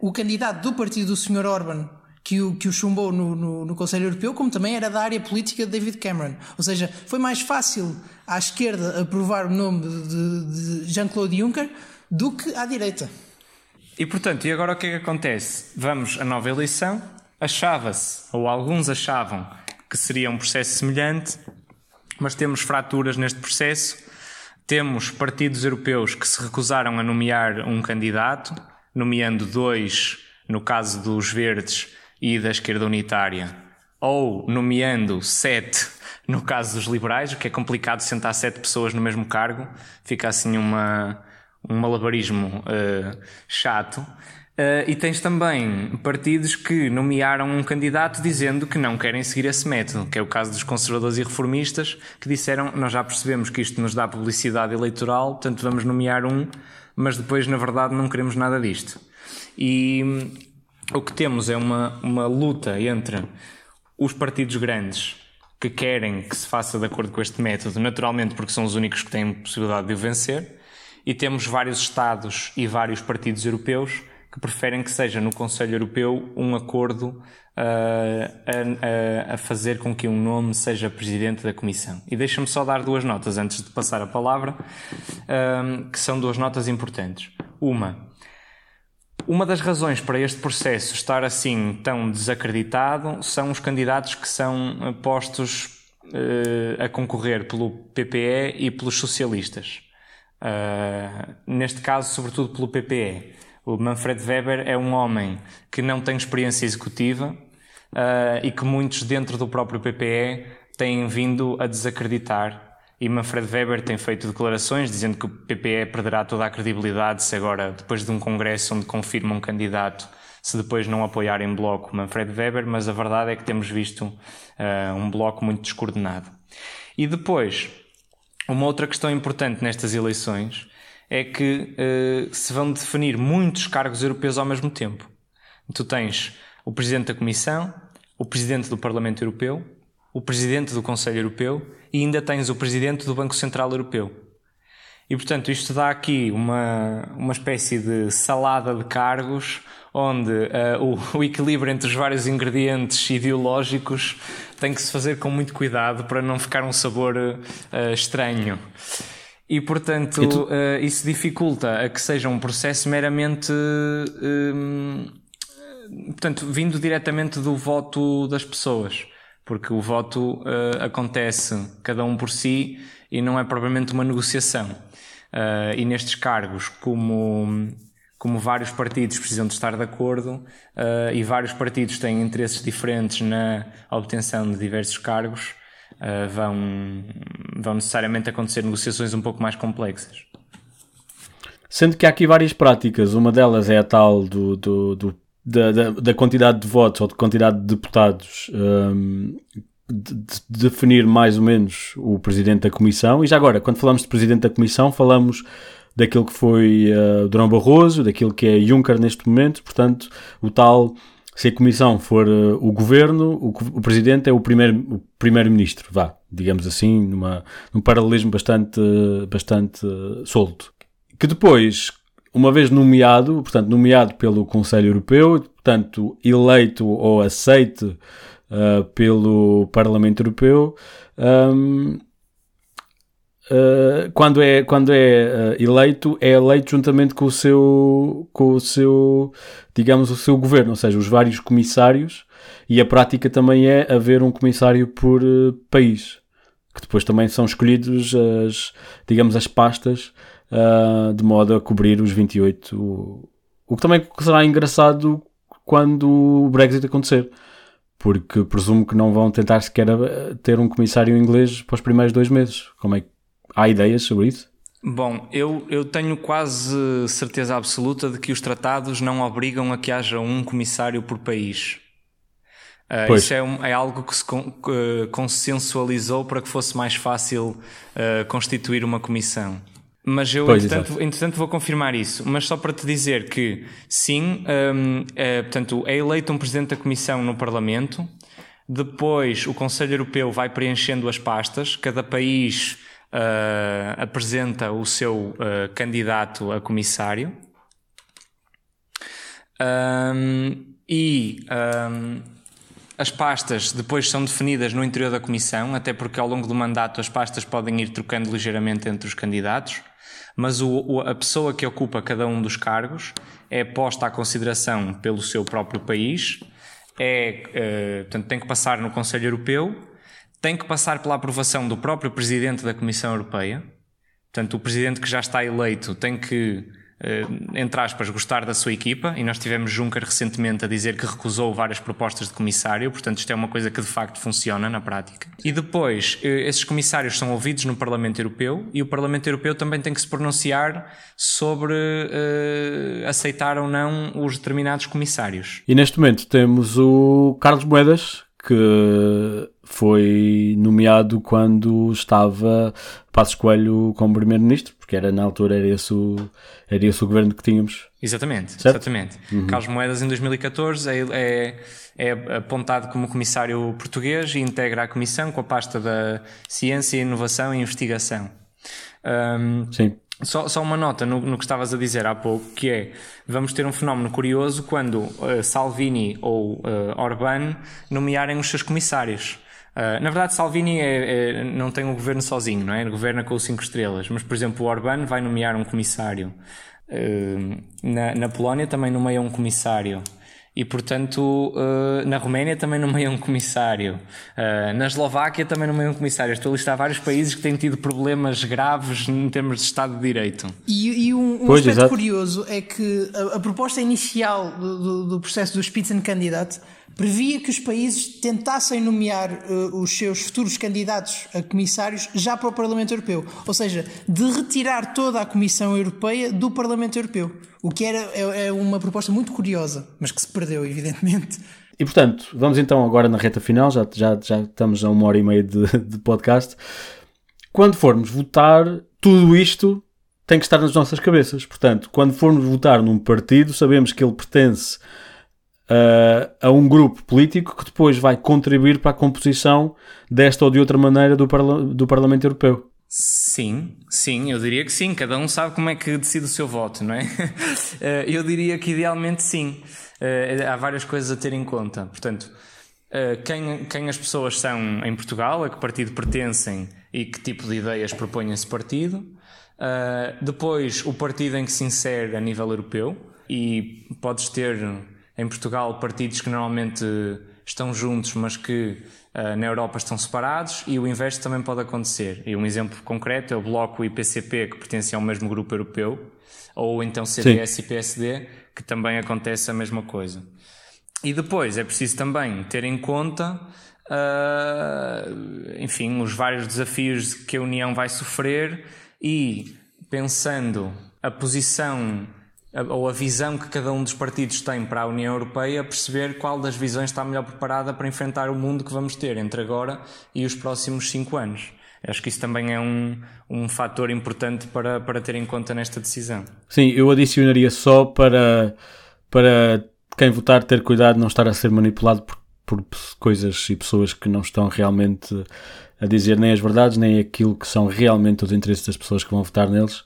o candidato do partido do Sr. Orban que o, que o chumbou no, no, no, Conselho Europeu, como também era da área política de David Cameron. Ou seja, foi mais fácil à esquerda aprovar o nome de, de Jean-Claude Juncker do que à direita. E portanto, e agora o que é que acontece? Vamos à nova eleição. Achava-se, ou alguns achavam, que seria um processo semelhante, mas temos fraturas neste processo. Temos partidos europeus que se recusaram a nomear um candidato, nomeando dois no caso dos verdes e da esquerda unitária, ou nomeando sete no caso dos liberais, o que é complicado sentar sete pessoas no mesmo cargo, fica assim uma, um malabarismo uh, chato. Uh, e tens também partidos que nomearam um candidato dizendo que não querem seguir esse método, que é o caso dos conservadores e reformistas, que disseram: Nós já percebemos que isto nos dá publicidade eleitoral, portanto vamos nomear um, mas depois, na verdade, não queremos nada disto. E o que temos é uma, uma luta entre os partidos grandes que querem que se faça de acordo com este método, naturalmente porque são os únicos que têm possibilidade de o vencer, e temos vários Estados e vários partidos europeus que preferem que seja no Conselho Europeu um acordo uh, a, a, fazer com que um nome seja presidente da Comissão. E deixa-me só dar duas notas antes de passar a palavra, uh, que são duas notas importantes. Uma, uma das razões para este processo estar assim tão desacreditado são os candidatos que são eh, postos uh, a concorrer pelo PPE e pelos socialistas. Uh, neste caso, sobretudo pelo PPE. O Manfred Weber é um homem que não tem experiência executiva uh, e que muitos dentro do próprio PPE têm vindo a desacreditar e Manfred Weber tem feito declarações dizendo que o PPE perderá toda a credibilidade se agora, depois de um congresso onde confirma um candidato, se depois não apoiar em bloco Manfred Weber, mas a verdade é que temos visto uh, um bloco muito descoordenado. E depois, uma outra questão importante nestas eleições é que uh, se vão definir muitos cargos europeus ao mesmo tempo. Tu tens o Presidente da Comissão, o Presidente do Parlamento Europeu, o Presidente do Conselho Europeu e ainda tens o presidente do Banco Central Europeu. E portanto, isto dá aqui uma, uma espécie de salada de cargos onde uh, o, o, equilíbrio entre os vários ingredientes ideológicos tem que se fazer com muito cuidado para não ficar um sabor uh, estranho. E portanto, e tu... uh, isso dificulta a que seja um processo meramente portanto, vindo diretamente do voto das pessoas, porque o voto acontece cada um por si e não é propriamente uma negociação. E nestes cargos, como, como vários partidos precisam de estar de acordo uh, e vários partidos têm interesses diferentes na obtenção de diversos cargos, vão, vão necessariamente acontecer negociações um pouco mais complexas. Sendo que há aqui várias práticas, uma delas é a tal do, do, do da, da, da, quantidade de votos ou de quantidade de deputados um, de, de definir mais ou menos o presidente da comissão. E já agora, quando falamos de presidente da comissão, falamos daquilo que foi uh, Durão Barroso, daquilo que é Juncker neste momento, portanto, o tal, se a comissão for uh, o governo, o, o, presidente é o primeiro, primeiro-ministro, vá, digamos assim, numa, num paralelismo bastante, bastante uh, solto. Que depois, uma vez nomeado, portanto, nomeado pelo Conselho Europeu, portanto, eleito ou aceite uh, pelo Parlamento Europeu, um, Uh, quando é, quando é uh, eleito, é eleito juntamente com o seu, com o seu, digamos, o seu governo, ou seja, os vários comissários, e a prática também é haver um comissário por uh, país, que depois também são escolhidos as, digamos, as pastas de modo a cobrir os 28. O, o que também será engraçado quando o Brexit acontecer, porque presumo que não vão tentar sequer ter um comissário inglês para os primeiros dois meses. Como é que há ideias sobre isso? Bom, eu, eu tenho quase certeza absoluta de que os tratados não obrigam a que haja um comissário por país. Uh, isso é, um, é, algo que se con, uh, consensualizou para que fosse mais fácil uh, constituir uma comissão. Mas eu, pois, entretanto, entretanto, vou confirmar isso. Mas só para te dizer que, sim, um, é, portanto, é eleito um presidente da comissão no Parlamento. Depois, o Conselho Europeu vai preenchendo as pastas. Cada país uh, apresenta o seu uh, candidato a comissário. Um, e um, as pastas depois são definidas no interior da comissão, até porque ao longo do mandato as pastas podem ir trocando ligeiramente entre os candidatos mas o, o, a pessoa que ocupa cada um dos cargos é posta à consideração pelo seu próprio país, é, uh, portanto, tem que passar no Conselho Europeu, tem que passar pela aprovação do próprio Presidente da Comissão Europeia. Portanto, o Presidente que já está eleito tem que eh, entre aspas, gostar da sua equipa, e nós tivemos Juncker recentemente a dizer que recusou várias propostas de comissário, portanto, isto é uma coisa que de facto funciona na prática. E depois, eh, esses comissários são ouvidos no Parlamento Europeu e o Parlamento Europeu também tem que se pronunciar sobre uh, aceitar ou não os determinados comissários. E neste momento temos o Carlos Moedas, que foi nomeado quando estava Passos Coelho como Primeiro-Ministro, porque era na altura era esse o, era esse o governo que tínhamos. Exatamente, certo? exatamente. Uhum. Carlos Moedas em 2014 é, é, é, apontado como comissário português e integra a comissão com a pasta da Ciência, Inovação e Investigação. Um, Sim. Só, só uma nota no, no, que estavas a dizer há pouco, que é, vamos ter um fenómeno curioso quando uh, Salvini ou uh, Orbán nomearem os seus comissários. Uh, na verdade, Salvini é, é, não tem o um governo sozinho, não é? Ele governa com os cinco estrelas. Mas, por exemplo, o Orbán vai nomear um comissário. na, na Polónia também nomeia um comissário e portanto uh, na Roménia também nomeia um comissário, uh, na Eslováquia também nomeia um comissário. Estou a listar vários países que têm tido problemas graves em termos de Estado de Direito. E, e um, um pois, aspecto exato. curioso é que a, a proposta inicial do, do, do processo do Spitzenkandidat previa que os países tentassem nomear uh, os seus futuros candidatos a comissários já para o Parlamento Europeu, ou seja, de retirar toda a Comissão Europeia do Parlamento Europeu, o que era é, é uma proposta muito curiosa, mas que se perdeu, evidentemente. E portanto, vamos então agora na reta final, já, já, já estamos a uma hora e meia de, de podcast. Quando formos votar, tudo isto tem que estar nas nossas cabeças. Portanto, quando formos votar num partido, sabemos que ele pertence uh, a um grupo político que depois vai contribuir para a composição desta ou de outra maneira do, parla do Parlamento Europeu. Sim, sim, eu diria que sim. Cada um sabe como é que decide o seu voto, não é? Uh, eu diria que idealmente sim. Uh, há várias coisas a ter em conta. Portanto, quem, quem as pessoas são em Portugal, a que partido pertencem e que tipo de ideias propõe esse partido. depois, o partido em que se insere a nível europeu. E podes ter em Portugal partidos que normalmente estão juntos, mas que uh, na Europa estão separados, e o inverso também pode acontecer. E um exemplo concreto é o Bloco e PCP, que pertencem ao mesmo grupo europeu, ou então CDS Sim. e PSD, que também acontece a mesma coisa. E depois é preciso também ter em conta, uh, enfim, os vários desafios que a União vai sofrer e pensando a posição ou a visão que cada um dos partidos tem para a União Europeia, perceber qual das visões está melhor preparada para enfrentar o mundo que vamos ter entre agora e os próximos cinco anos. Acho que isso também é um, um fator importante para, para ter em conta nesta decisão. Sim, eu adicionaria só para, para quem votar ter cuidado de não estar a ser manipulado por, por coisas e pessoas que não estão realmente a dizer nem as verdades, nem aquilo que são realmente os interesses das pessoas que vão votar neles.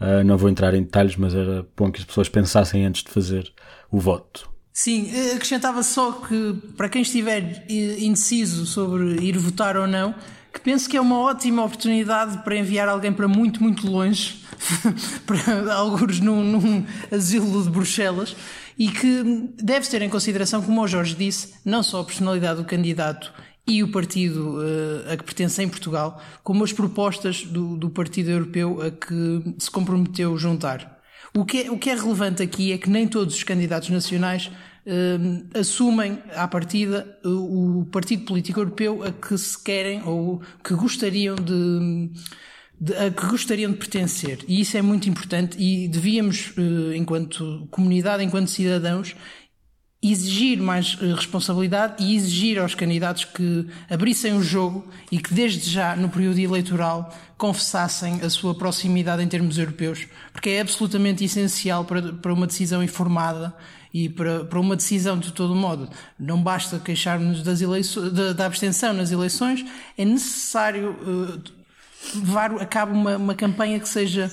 Uh, não vou entrar em detalhes, mas era bom que as pessoas pensassem antes de fazer o voto. Sim, eh, acrescentava só que para quem estiver indeciso sobre ir votar ou não, que penso que é uma ótima oportunidade para enviar alguém para muito, muito longe, para alguns num, num asilo de Bruxelas, e que deve ter em consideração, como o Jorge disse, não só a personalidade do candidato e o partido uh, a que pertence em Portugal, como as propostas do, do Partido Europeu a que se comprometeu juntar. O que, é, o que é relevante aqui é que nem todos os candidatos nacionais uh, assumem à partida o, o partido político europeu a que se querem ou que gostariam de, de, a que gostariam de pertencer. E isso é muito importante e devíamos, uh, enquanto comunidade, enquanto cidadãos, exigir mais eh, responsabilidade e exigir aos candidatos que abrissem o jogo e que desde já no período eleitoral confessassem a sua proximidade em termos europeus, porque é absolutamente essencial para, para uma decisão informada e para, para uma decisão de todo modo. Não basta queixar-nos das eleições, da, da, abstenção nas eleições, é necessário uh, levar a cabo uma, uma campanha que seja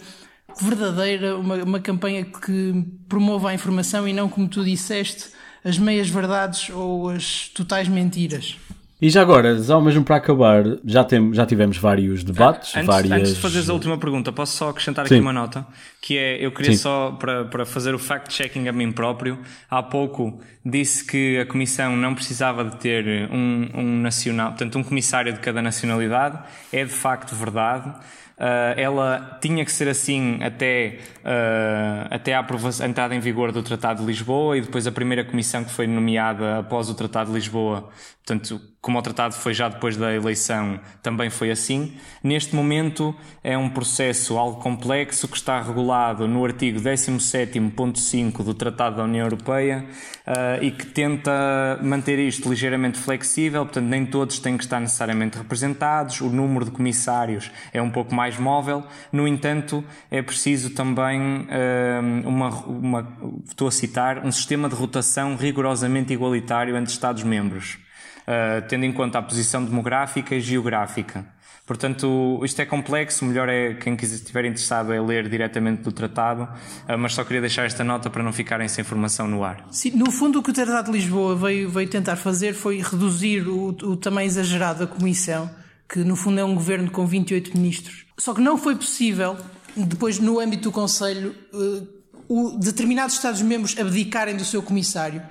verdadeira, uma, uma campanha que promova a informação e não, como tu disseste, as meias verdades ou as totais mentiras. E já agora, só mesmo para acabar, já, tem, já tivemos vários debates, antes, várias... Antes de fazeres a última pergunta, posso só acrescentar Sim. aqui uma nota? Que é, eu queria Sim. só, para, para fazer o fact-checking a mim próprio, há pouco disse que a Comissão não precisava de ter um, um nacional, portanto um comissário de cada nacionalidade, é de facto verdade. Uh, ela tinha que ser assim até, uh, até a, a entrada em vigor do Tratado de Lisboa e depois a primeira comissão que foi nomeada após o Tratado de Lisboa Portanto, como o tratado foi já depois da eleição, também foi assim. Neste momento é um processo algo complexo que está regulado no artigo 17.5 do Tratado da União Europeia uh, e que tenta manter isto ligeiramente flexível, portanto, nem todos têm que estar necessariamente representados, o número de comissários é um pouco mais móvel. No entanto, é preciso também uh, uma, uma, estou a citar, um sistema de rotação rigorosamente igualitário entre Estados-membros uh, tendo em conta a posição demográfica e geográfica. Portanto, isto é complexo, melhor é quem estiver interessado é ler diretamente do tratado, uh, mas só queria deixar esta nota para não ficarem sem informação no ar. Sim, no fundo o que o Tratado de Lisboa veio, veio tentar fazer foi reduzir o, o tamanho exagerado da Comissão, que no fundo é um governo com 28 ministros. Só que não foi possível, depois no âmbito do Conselho, uh, o, determinados Estados-membros abdicarem do seu comissário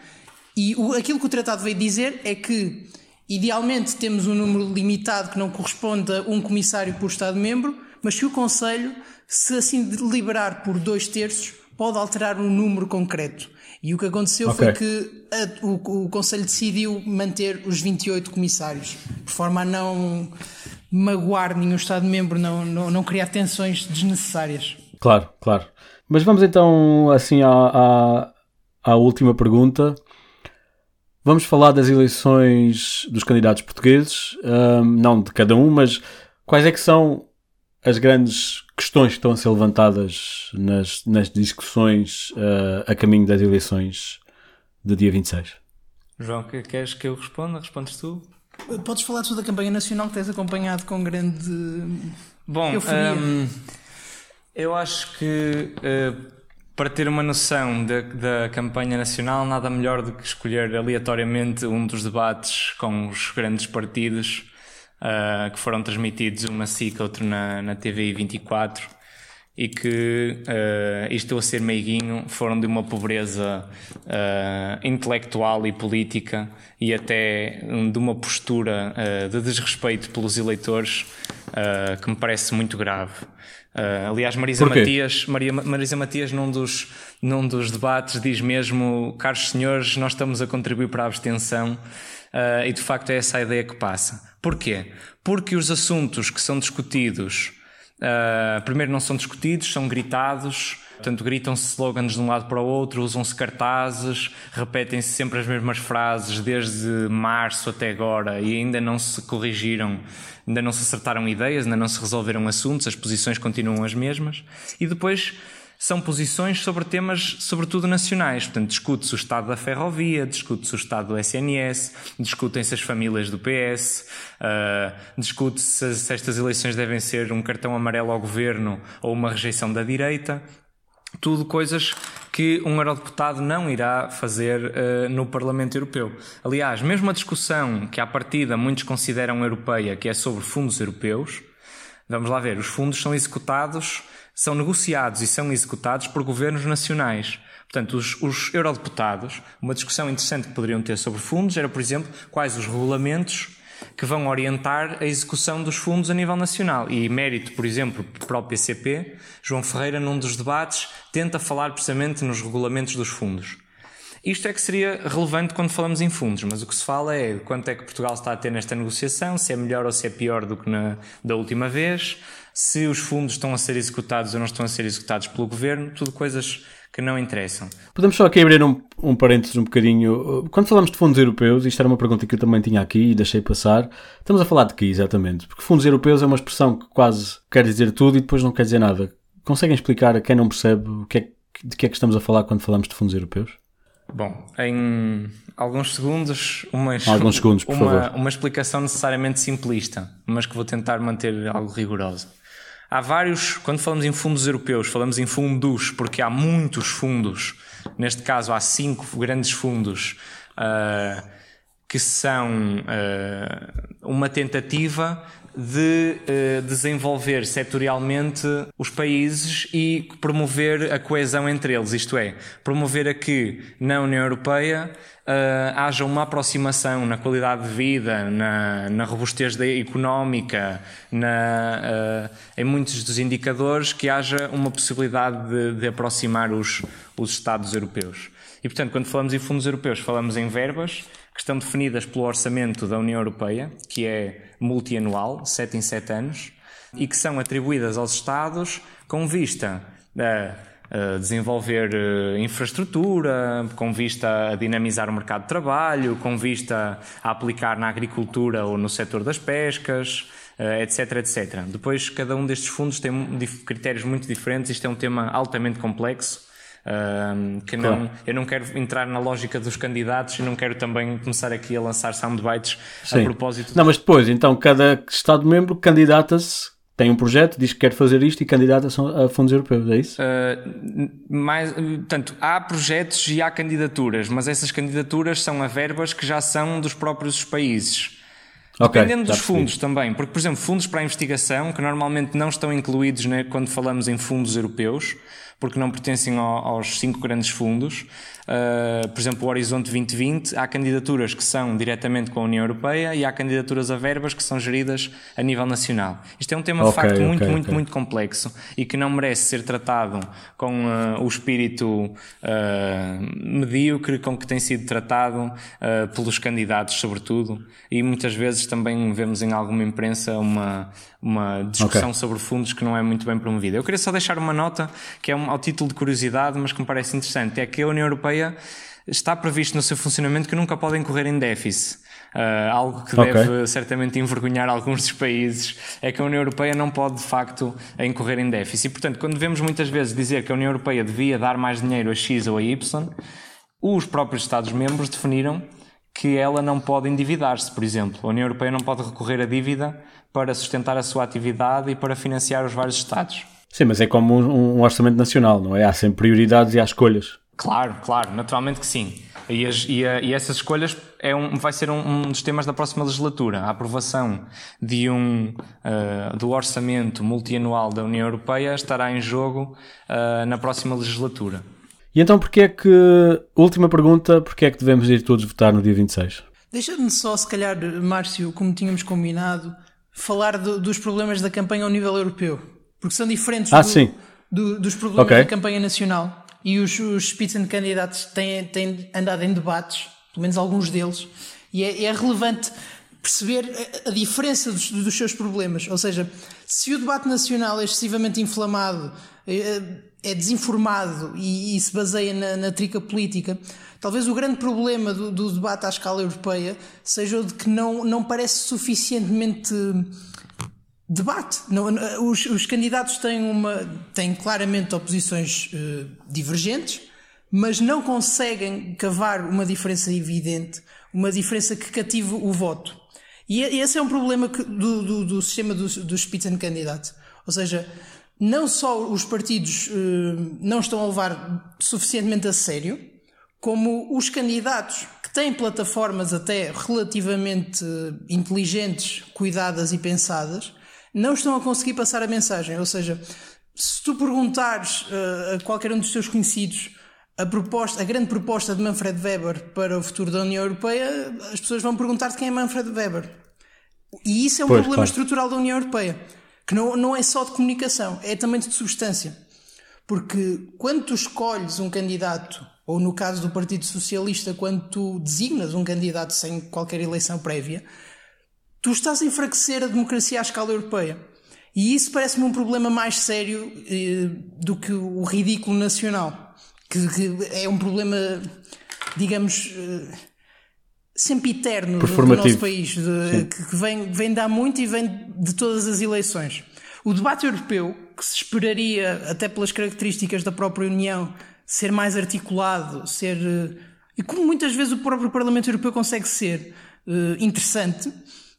e o, aquilo que o tratado veio dizer é que, idealmente, temos um número limitado que não corresponde a um comissário por Estado-membro, mas que o Conselho, se assim deliberar por dois terços, pode alterar um número concreto. E o que aconteceu okay. foi que a, o, o Conselho decidiu manter os 28 comissários, por forma a não magoar nenhum Estado-membro, não, não, não criar tensões desnecessárias. Claro, claro. Mas vamos então assim à, à, à última pergunta. Vamos falar das eleições dos candidatos portugueses, um, não de cada um, mas quais é que são as grandes questões que estão a ser levantadas nas, nas discussões uh, a caminho das eleições do dia 26? João, queres que eu responda? Respondes tu? Podes falar tu da campanha nacional que tens acompanhado com grande Bom, um, eu acho que uh, para ter uma noção da, da campanha nacional, nada melhor do que escolher aleatoriamente um dos debates com os grandes partidos uh, que foram transmitidos, um na SIC, outro na, na TVI 24, e que, uh, isto a ser meiguinho, foram de uma pobreza uh, intelectual e política e até de uma postura uh, de desrespeito pelos eleitores que me parece muito grave. Aliás, Marisa Matias, Maria, Marisa Matias, num dos, num dos debates, diz mesmo: Caros senhores, nós estamos a contribuir para a abstenção. e de facto é essa a ideia que passa. Porquê? Porque os assuntos que são discutidos Uh, primeiro, não são discutidos, são gritados. Portanto, gritam-se slogans de um lado para o outro, usam-se cartazes, repetem-se sempre as mesmas frases desde março até agora e ainda não se corrigiram, ainda não se acertaram ideias, ainda não se resolveram assuntos, as posições continuam as mesmas. E depois são posições sobre temas, sobretudo nacionais. Portanto, discute-se o estado da ferrovia, discute-se o estado do SNS, discutem-se as famílias do PS, uh, ah, discute-se se estas eleições devem ser um cartão amarelo ao governo ou uma rejeição da direita. Tudo coisas que um eurodeputado não irá fazer uh, no Parlamento Europeu. Aliás, mesmo a discussão que à partida muitos consideram europeia, que é sobre fundos europeus, vamos lá ver, os fundos são executados são negociados e são executados por governos nacionais. Portanto, os, os eurodeputados, uma discussão interessante que poderiam ter sobre fundos era, por exemplo, quais os regulamentos que vão orientar a execução dos fundos a nível nacional. E mérito, por exemplo, para o PCP, João Ferreira, num dos debates, tenta falar precisamente nos regulamentos dos fundos. Isto é que seria relevante quando falamos em fundos, mas o que se fala é quanto é que Portugal está a ter nesta negociação, se é melhor ou se é pior do que na da última vez, se os fundos estão a ser executados ou não estão a ser executados pelo governo, tudo coisas que não interessam. Podemos só aqui abrir um, um parênteses um bocadinho. Quando falamos de fundos europeus, isto era uma pergunta que eu também tinha aqui e deixei passar. Estamos a falar de que exatamente? Porque fundos europeus é uma expressão que quase quer dizer tudo e depois não quer dizer nada. Conseguem explicar a quem não percebe o que é, de que é que estamos a falar quando falamos de fundos europeus? Bom, em alguns segundos, uma, alguns segundos, uma, uma explicação necessariamente simplista, mas que vou tentar manter algo rigorosa. Há vários, quando falamos em fundos europeus, falamos em fundos, porque há muitos fundos. Neste caso, há cinco grandes fundos uh, que são uh, uma tentativa de uh, desenvolver setorialmente os países e promover a coesão entre eles, isto é, promover a que na União Europeia uh, haja uma aproximação na qualidade de vida, na, na robustez económica, na, uh, em muitos dos indicadores, que haja uma possibilidade de, de aproximar os, os Estados europeus. E, portanto, quando falamos em fundos europeus, falamos em verbas que estão definidas pelo orçamento da União Europeia, que é multianual, 7 em 7 anos, e que são atribuídas aos Estados com vista a desenvolver eh, infraestrutura, com vista a dinamizar o mercado de trabalho, com vista a aplicar na agricultura ou no setor das pescas, etc, eh, etc. Depois, cada um destes fundos tem critérios muito diferentes, isto é um tema altamente complexo que não, claro. eu não quero entrar na lógica dos candidatos e não quero também começar aqui a lançar soundbites Sim. a propósito. Não, mas depois, então, cada Estado-membro candidata-se tem um projeto, diz que quer fazer isto e candidata-se a fundos europeus, é isso? Uh, mais, portanto, há projetos e há candidaturas, mas essas candidaturas são a verbas que já são dos próprios países. Okay, Dependendo dos fundos também, porque, por exemplo, fundos para a investigação, que normalmente não estão incluídos né, quando falamos em fundos europeus, porque não pertencem ao, aos cinco grandes fundos. Uh, por exemplo, o Horizonte 2020, há candidaturas que são diretamente com a União Europeia e há candidaturas a verbas que são geridas a nível nacional. Isto é um tema, okay, de facto, okay, muito, okay. muito, muito complexo e que não merece ser tratado com uh, o espírito uh, medíocre com que tem sido tratado pelos candidatos, sobretudo, e muitas vezes também vemos em alguma imprensa uma, uma discussão sobre fundos que não é muito bem promovida. Eu queria só deixar uma nota que é um, ao título de curiosidade, mas que me parece interessante, é que a União Europeia está previsto no seu funcionamento que nunca podem correr em déficit. Uh, algo que okay. deve certamente envergonhar alguns dos países é que a União Europeia não pode de facto incorrer em déficit. E, portanto, quando vemos muitas vezes dizer que a União Europeia devia dar mais dinheiro a X ou a Y, os próprios Estados-membros definiram que ela não pode endividar-se, por exemplo. A União Europeia não pode recorrer à dívida para sustentar a sua atividade e para financiar os vários Estados. Sim, mas é como um, um orçamento nacional, não é? Há sempre prioridades e há escolhas. Claro, claro, naturalmente que sim. E, as, e, a, e, essas escolhas é um, vai ser um, um, dos temas da próxima legislatura, a aprovação de um, uh, do orçamento multianual da União Europeia estará em jogo uh, na próxima legislatura. E então porquê é que, última pergunta, porquê é que devemos ir todos votar no dia 26? Deixa-me só, se calhar, Márcio, como tínhamos combinado, falar do, dos problemas da campanha ao nível europeu. Porque são diferentes ah, do, do, dos problemas okay. da campanha nacional. E os, os Spitzenkandidaten têm, têm andado em debates, pelo menos alguns deles, e é, é relevante perceber a, a diferença dos, dos, seus problemas. Ou seja, se o debate nacional é excessivamente inflamado, é, é desinformado e, e, se baseia na, na, trica política, talvez o grande problema do, do, debate à escala europeia seja o de que não, não parece suficientemente debate. Não, os, os, candidatos têm, uma, têm claramente oposições uh, divergentes, mas não conseguem cavar uma diferença evidente, uma diferença que cative o voto. E esse é um problema que, do, do, do, sistema dos do Spitzenkandidat. Ou seja, não só os partidos uh, não estão a levar suficientemente a sério, como os candidatos que têm plataformas até relativamente inteligentes, cuidadas e pensadas, não estão a conseguir passar a mensagem. Ou seja, se tu perguntares uh, a qualquer um dos teus conhecidos a, proposta, a grande proposta de Manfred Weber para o futuro da União Europeia, as pessoas vão perguntar-te quem é Manfred Weber. E isso é um pois, problema claro. estrutural da União Europeia, que não, não é só de comunicação, é também de substância. Porque quando tu escolhes um candidato, ou no caso do Partido Socialista, quando tu designas um candidato sem qualquer eleição prévia, tu estás a enfraquecer a democracia à escala europeia. E isso parece-me um problema mais sério eh, do que o ridículo nacional, que, que é um problema, digamos, eh, sempre eterno do, do, nosso país, de, que, que vem, vem dar muito e vem de todas as eleições. O debate europeu, que se esperaria, até pelas características da própria União, ser mais articulado, ser. Eh, e como muitas vezes o próprio Parlamento Europeu consegue ser uh, interessante,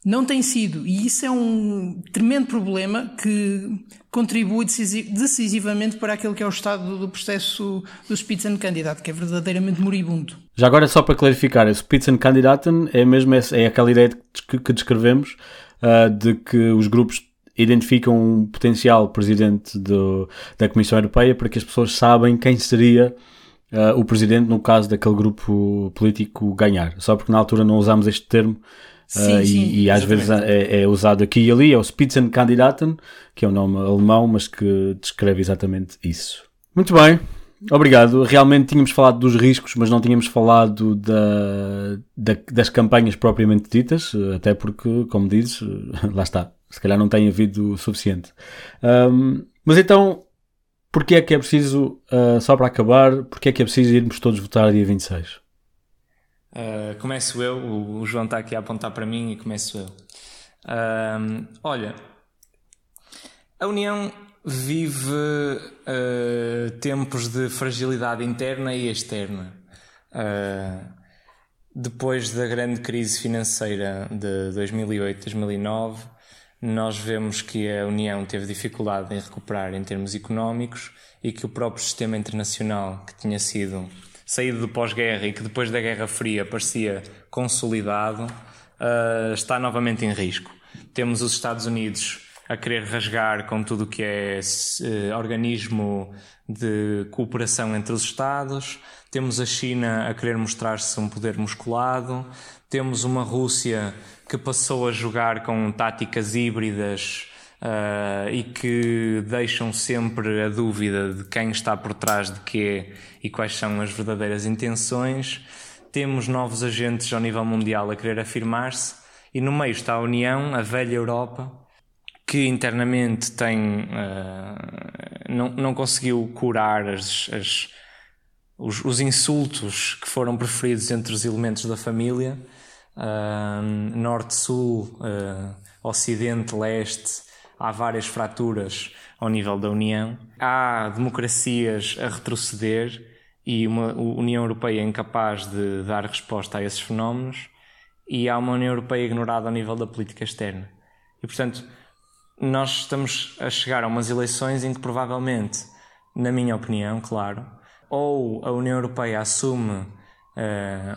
não tem sido, e isso é um tremendo problema que contribui decisivamente para aquilo que é o estado do processo do Spitzenkandidat, que é verdadeiramente moribundo. Já agora, só para clarificar, o Spitzenkandidaten é mesmo essa, é aquela ideia que, que descrevemos uh, de que os grupos identificam um potencial presidente do, da Comissão Europeia para que as pessoas sabem quem seria uh, o presidente no caso daquele grupo político ganhar. Só porque na altura não usámos este termo Sim, uh, sim, e, e, às vezes é, é, usado aqui e ali, é o Spitzenkandidaten, que é um nome alemão, mas que descreve exatamente isso. Muito bem, obrigado. Realmente tínhamos falado dos riscos, mas não tínhamos falado da, da, das campanhas propriamente ditas, até porque, como dizes, lá está, se calhar não tem havido o suficiente. Um, mas então, porquê é que é preciso, uh, só para acabar, porquê é que é preciso irmos todos votar dia 26? Uh, começo eu, o João está aqui a apontar para mim e começo eu. Uh, olha, a União vive uh, tempos de fragilidade interna e externa. depois da grande crise financeira de 2008-2009, nós vemos que a União teve dificuldade em recuperar em termos económicos e que o próprio sistema internacional que tinha sido saído do pós-guerra e que depois da Guerra Fria parecia consolidado, uh, está novamente em risco. Temos os Estados Unidos a querer rasgar com tudo o que é uh, organismo de cooperação entre os Estados, temos a China a querer mostrar-se um poder musculado, temos uma Rússia que passou a jogar com táticas híbridas uh, e que deixam sempre a dúvida de quem está por trás de quê e quais são as verdadeiras intenções. Temos novos agentes ao nível mundial a querer afirmar-se e no meio está a União, a velha Europa, que internamente tem uh, não, não conseguiu curar as, as, os, os, insultos que foram preferidos entre os elementos da família, norte-sul, uh, ocidente-leste, há várias fraturas ao nível da União. Há democracias a retroceder e uma União Europeia incapaz de dar resposta a esses fenómenos, e há uma União Europeia ignorada ao nível da política externa. E, portanto, nós estamos a chegar a umas eleições em que provavelmente, na minha opinião, claro, ou a União Europeia assume uh,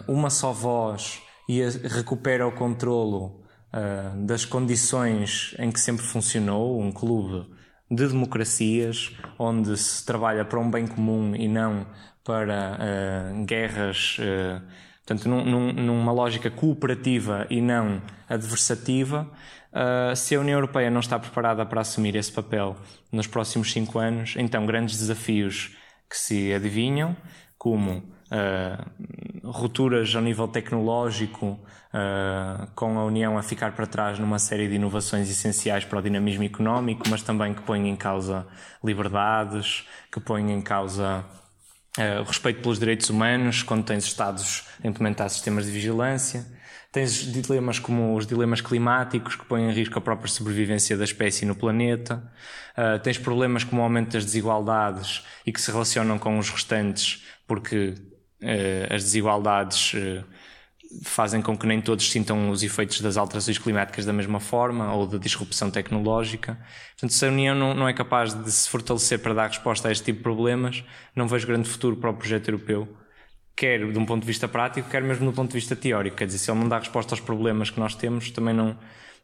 uma só voz e recupera o controlo uh, das condições em que sempre funcionou um clube de democracias, onde se trabalha para um bem comum e não para uh, guerras, uh, portanto, num, num, numa lógica cooperativa e não adversativa. Uh, se a União Europeia não está preparada para assumir esse papel nos próximos cinco anos, então grandes desafios que se adivinham, como uh, rupturas ao nível tecnológico, uh, com a União a ficar para trás numa série de inovações essenciais para o dinamismo económico, mas também que põem em causa liberdades, que põem em causa uh, respeito pelos direitos humanos, quando tens Estados a implementar sistemas de vigilância. Tens dilemas como os dilemas climáticos que põem em risco a própria sobrevivência da espécie no planeta. Uh, tens problemas como o aumento das desigualdades e que se relacionam com os restantes, porque as desigualdades uh, fazem com que nem todos sintam os efeitos das alterações climáticas da mesma forma ou da disrupção tecnológica. Portanto, se a União não, não é capaz de se fortalecer para dar resposta a este tipo de problemas, não vejo grande futuro para o projeto europeu quer de um ponto de vista prático, quer mesmo do ponto de vista teórico. Quer dizer, se ele não dá resposta aos problemas que nós temos, também não,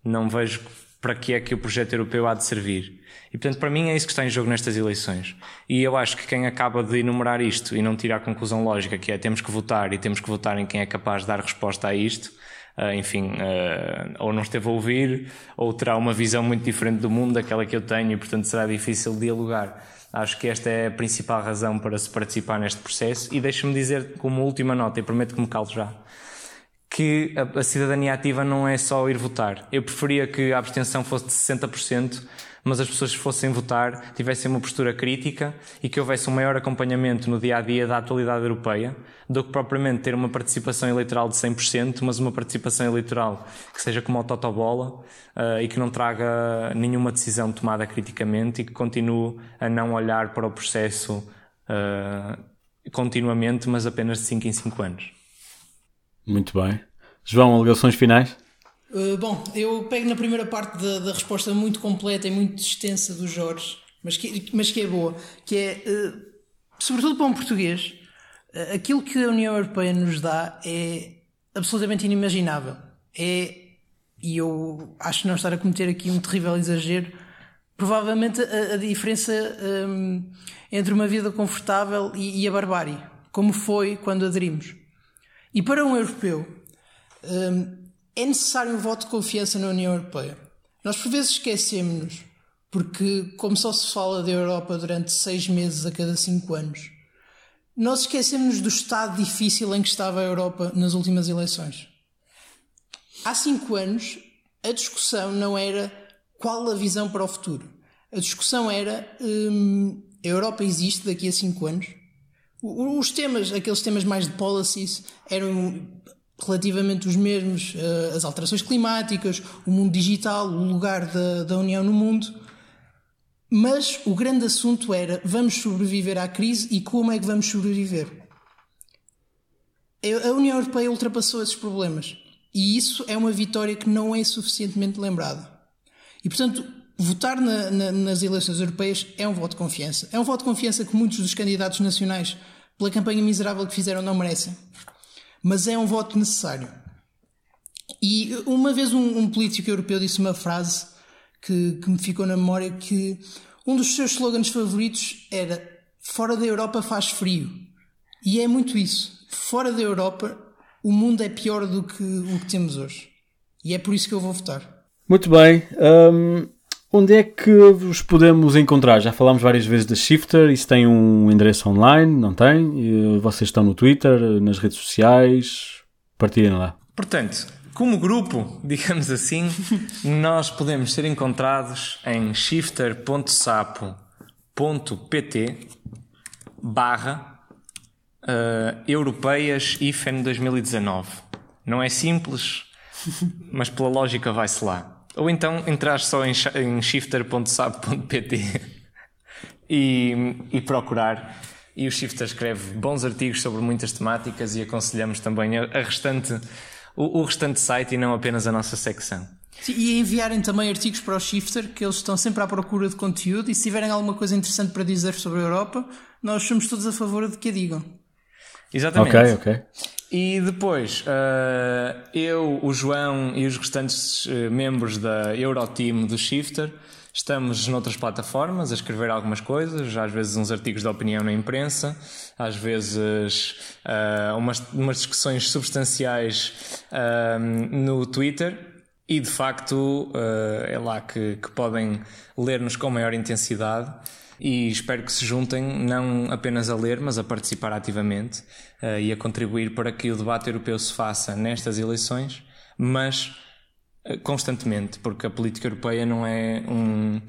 não vejo para que é que o projeto europeu há de servir. E portanto, para mim é isso que está em jogo nestas eleições. E eu acho que quem acaba de enumerar isto e não tirar a conclusão lógica, que é temos que votar e temos que votar em quem é capaz de dar resposta a isto, Uh, enfim, uh, ou não esteve a ouvir, ou terá uma visão muito diferente do mundo daquela que eu tenho e, portanto, será difícil dialogar. Acho que esta é a principal razão para se participar neste processo. E deixa-me dizer, como última nota, e prometo que me calo já, que a, a, cidadania ativa não é só ir votar. Eu preferia que a abstenção fosse de 60%, mas as pessoas que fossem votar tivessem uma postura crítica e que houvesse um maior acompanhamento no dia a dia da atualidade europeia do que propriamente ter uma participação eleitoral de 100%, mas uma participação eleitoral que seja como a totobola uh, e que não traga nenhuma decisão tomada criticamente e que continue a não olhar para o processo uh, continuamente, mas apenas de 5 em 5 anos. Muito bem. João, alegações finais? Uh, bom, eu pego na primeira parte da, da, resposta muito completa e muito extensa do Jorge, mas que, mas que é boa, que é, uh, sobretudo para um português, uh, aquilo que a União Europeia nos dá é absolutamente inimaginável. É, e eu acho não estar a cometer aqui um terrível exagero, provavelmente a, a diferença um, entre uma vida confortável e, e, a barbárie, como foi quando aderimos. E para um europeu, um, é necessário um voto de confiança na União Europeia. Nós por vezes esquecemos-nos, porque como só se fala da Europa durante seis meses a cada cinco anos, nós esquecemos do estado difícil em que estava a Europa nas últimas eleições. Há cinco anos, a discussão não era qual a visão para o futuro. A discussão era hum, a Europa existe daqui a cinco anos? Os temas, aqueles temas mais de policies, eram relativamente os mesmos, uh, as alterações climáticas, o mundo digital, o lugar da, da União no mundo. Mas o grande assunto era vamos sobreviver à crise e como é que vamos sobreviver? A União Europeia ultrapassou esses problemas e isso é uma vitória que não é suficientemente lembrada. E portanto, votar na, na, nas eleições europeias é um voto de confiança. É um voto de confiança que muitos dos candidatos nacionais, pela campanha miserável que fizeram, não merecem mas é um voto necessário. E uma vez um, um político europeu disse uma frase que, que me ficou na memória que um dos seus slogans favoritos era fora da Europa faz frio. E é muito isso. Fora da Europa o mundo é pior do que o que temos hoje. E é por isso que eu vou votar. Muito bem. Um, onde é que vos podemos encontrar? Já falámos várias vezes da Shifter, isso tem um endereço online, não tem? Vocês estão no Twitter, nas redes sociais, partilhem lá. Portanto, como grupo, digamos assim, nós podemos ser encontrados em shifter.sapo.pt barra uh, europeias IFEN 2019. Não é simples, mas pela lógica vai-se lá. Ou então entrar só em, em shifter.sab.pt e, e procurar. E o Shifter escreve bons artigos sobre muitas temáticas e aconselhamos também a, a restante, o, o, restante site e não apenas a nossa secção. Sim, e enviarem também artigos para o Shifter, que eles estão sempre à procura de conteúdo e se tiverem alguma coisa interessante para dizer sobre a Europa, nós somos todos a favor de que a digam. Exatamente. Ok, ok. E depois, uh, eu, o João e os restantes uh, membros da Euroteam do Shifter estamos noutras plataformas a escrever algumas coisas, às vezes uns artigos de opinião na imprensa, às vezes uh, umas, umas discussões substanciais no Twitter. E de facto é lá que, que podem ler-nos com maior intensidade e espero que se juntem não apenas a ler, mas a participar ativamente uh, e a contribuir para que o debate europeu se faça nestas eleições, mas uh, constantemente, porque a política europeia não é um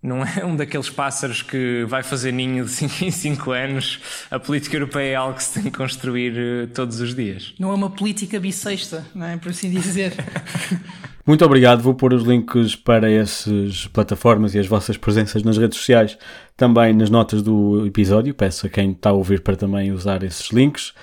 não é um daqueles pássaros que vai fazer ninho de 5 em 5 anos. A política europeia é algo que se tem que construir uh, todos os dias. Não é uma política bissexta, não é? Por assim dizer. Muito obrigado. Vou pôr os links para essas plataformas e as vossas presenças nas redes sociais também nas notas do episódio. Peço a quem está a ouvir para também usar esses links.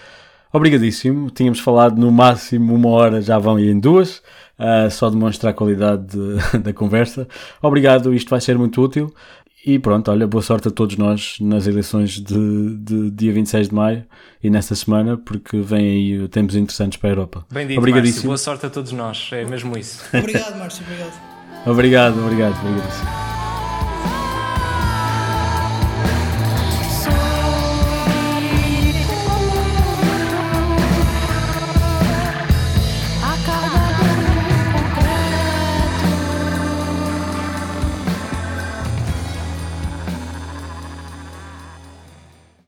Obrigadíssimo. Tínhamos falado no máximo uma hora, já vão em duas. Uh, só demonstra a qualidade de, da conversa. Obrigado, isto vai ser muito útil. E pronto, olha, boa sorte a todos nós nas eleições de, de dia 26 de maio e nesta semana, porque vem aí tempos interessantes para a Europa. Bem dito, Obrigadíssimo. Márcio. Boa sorte a todos nós, é mesmo isso. Obrigado, Márcio, obrigado. Obrigado, obrigado, obrigadíssimo.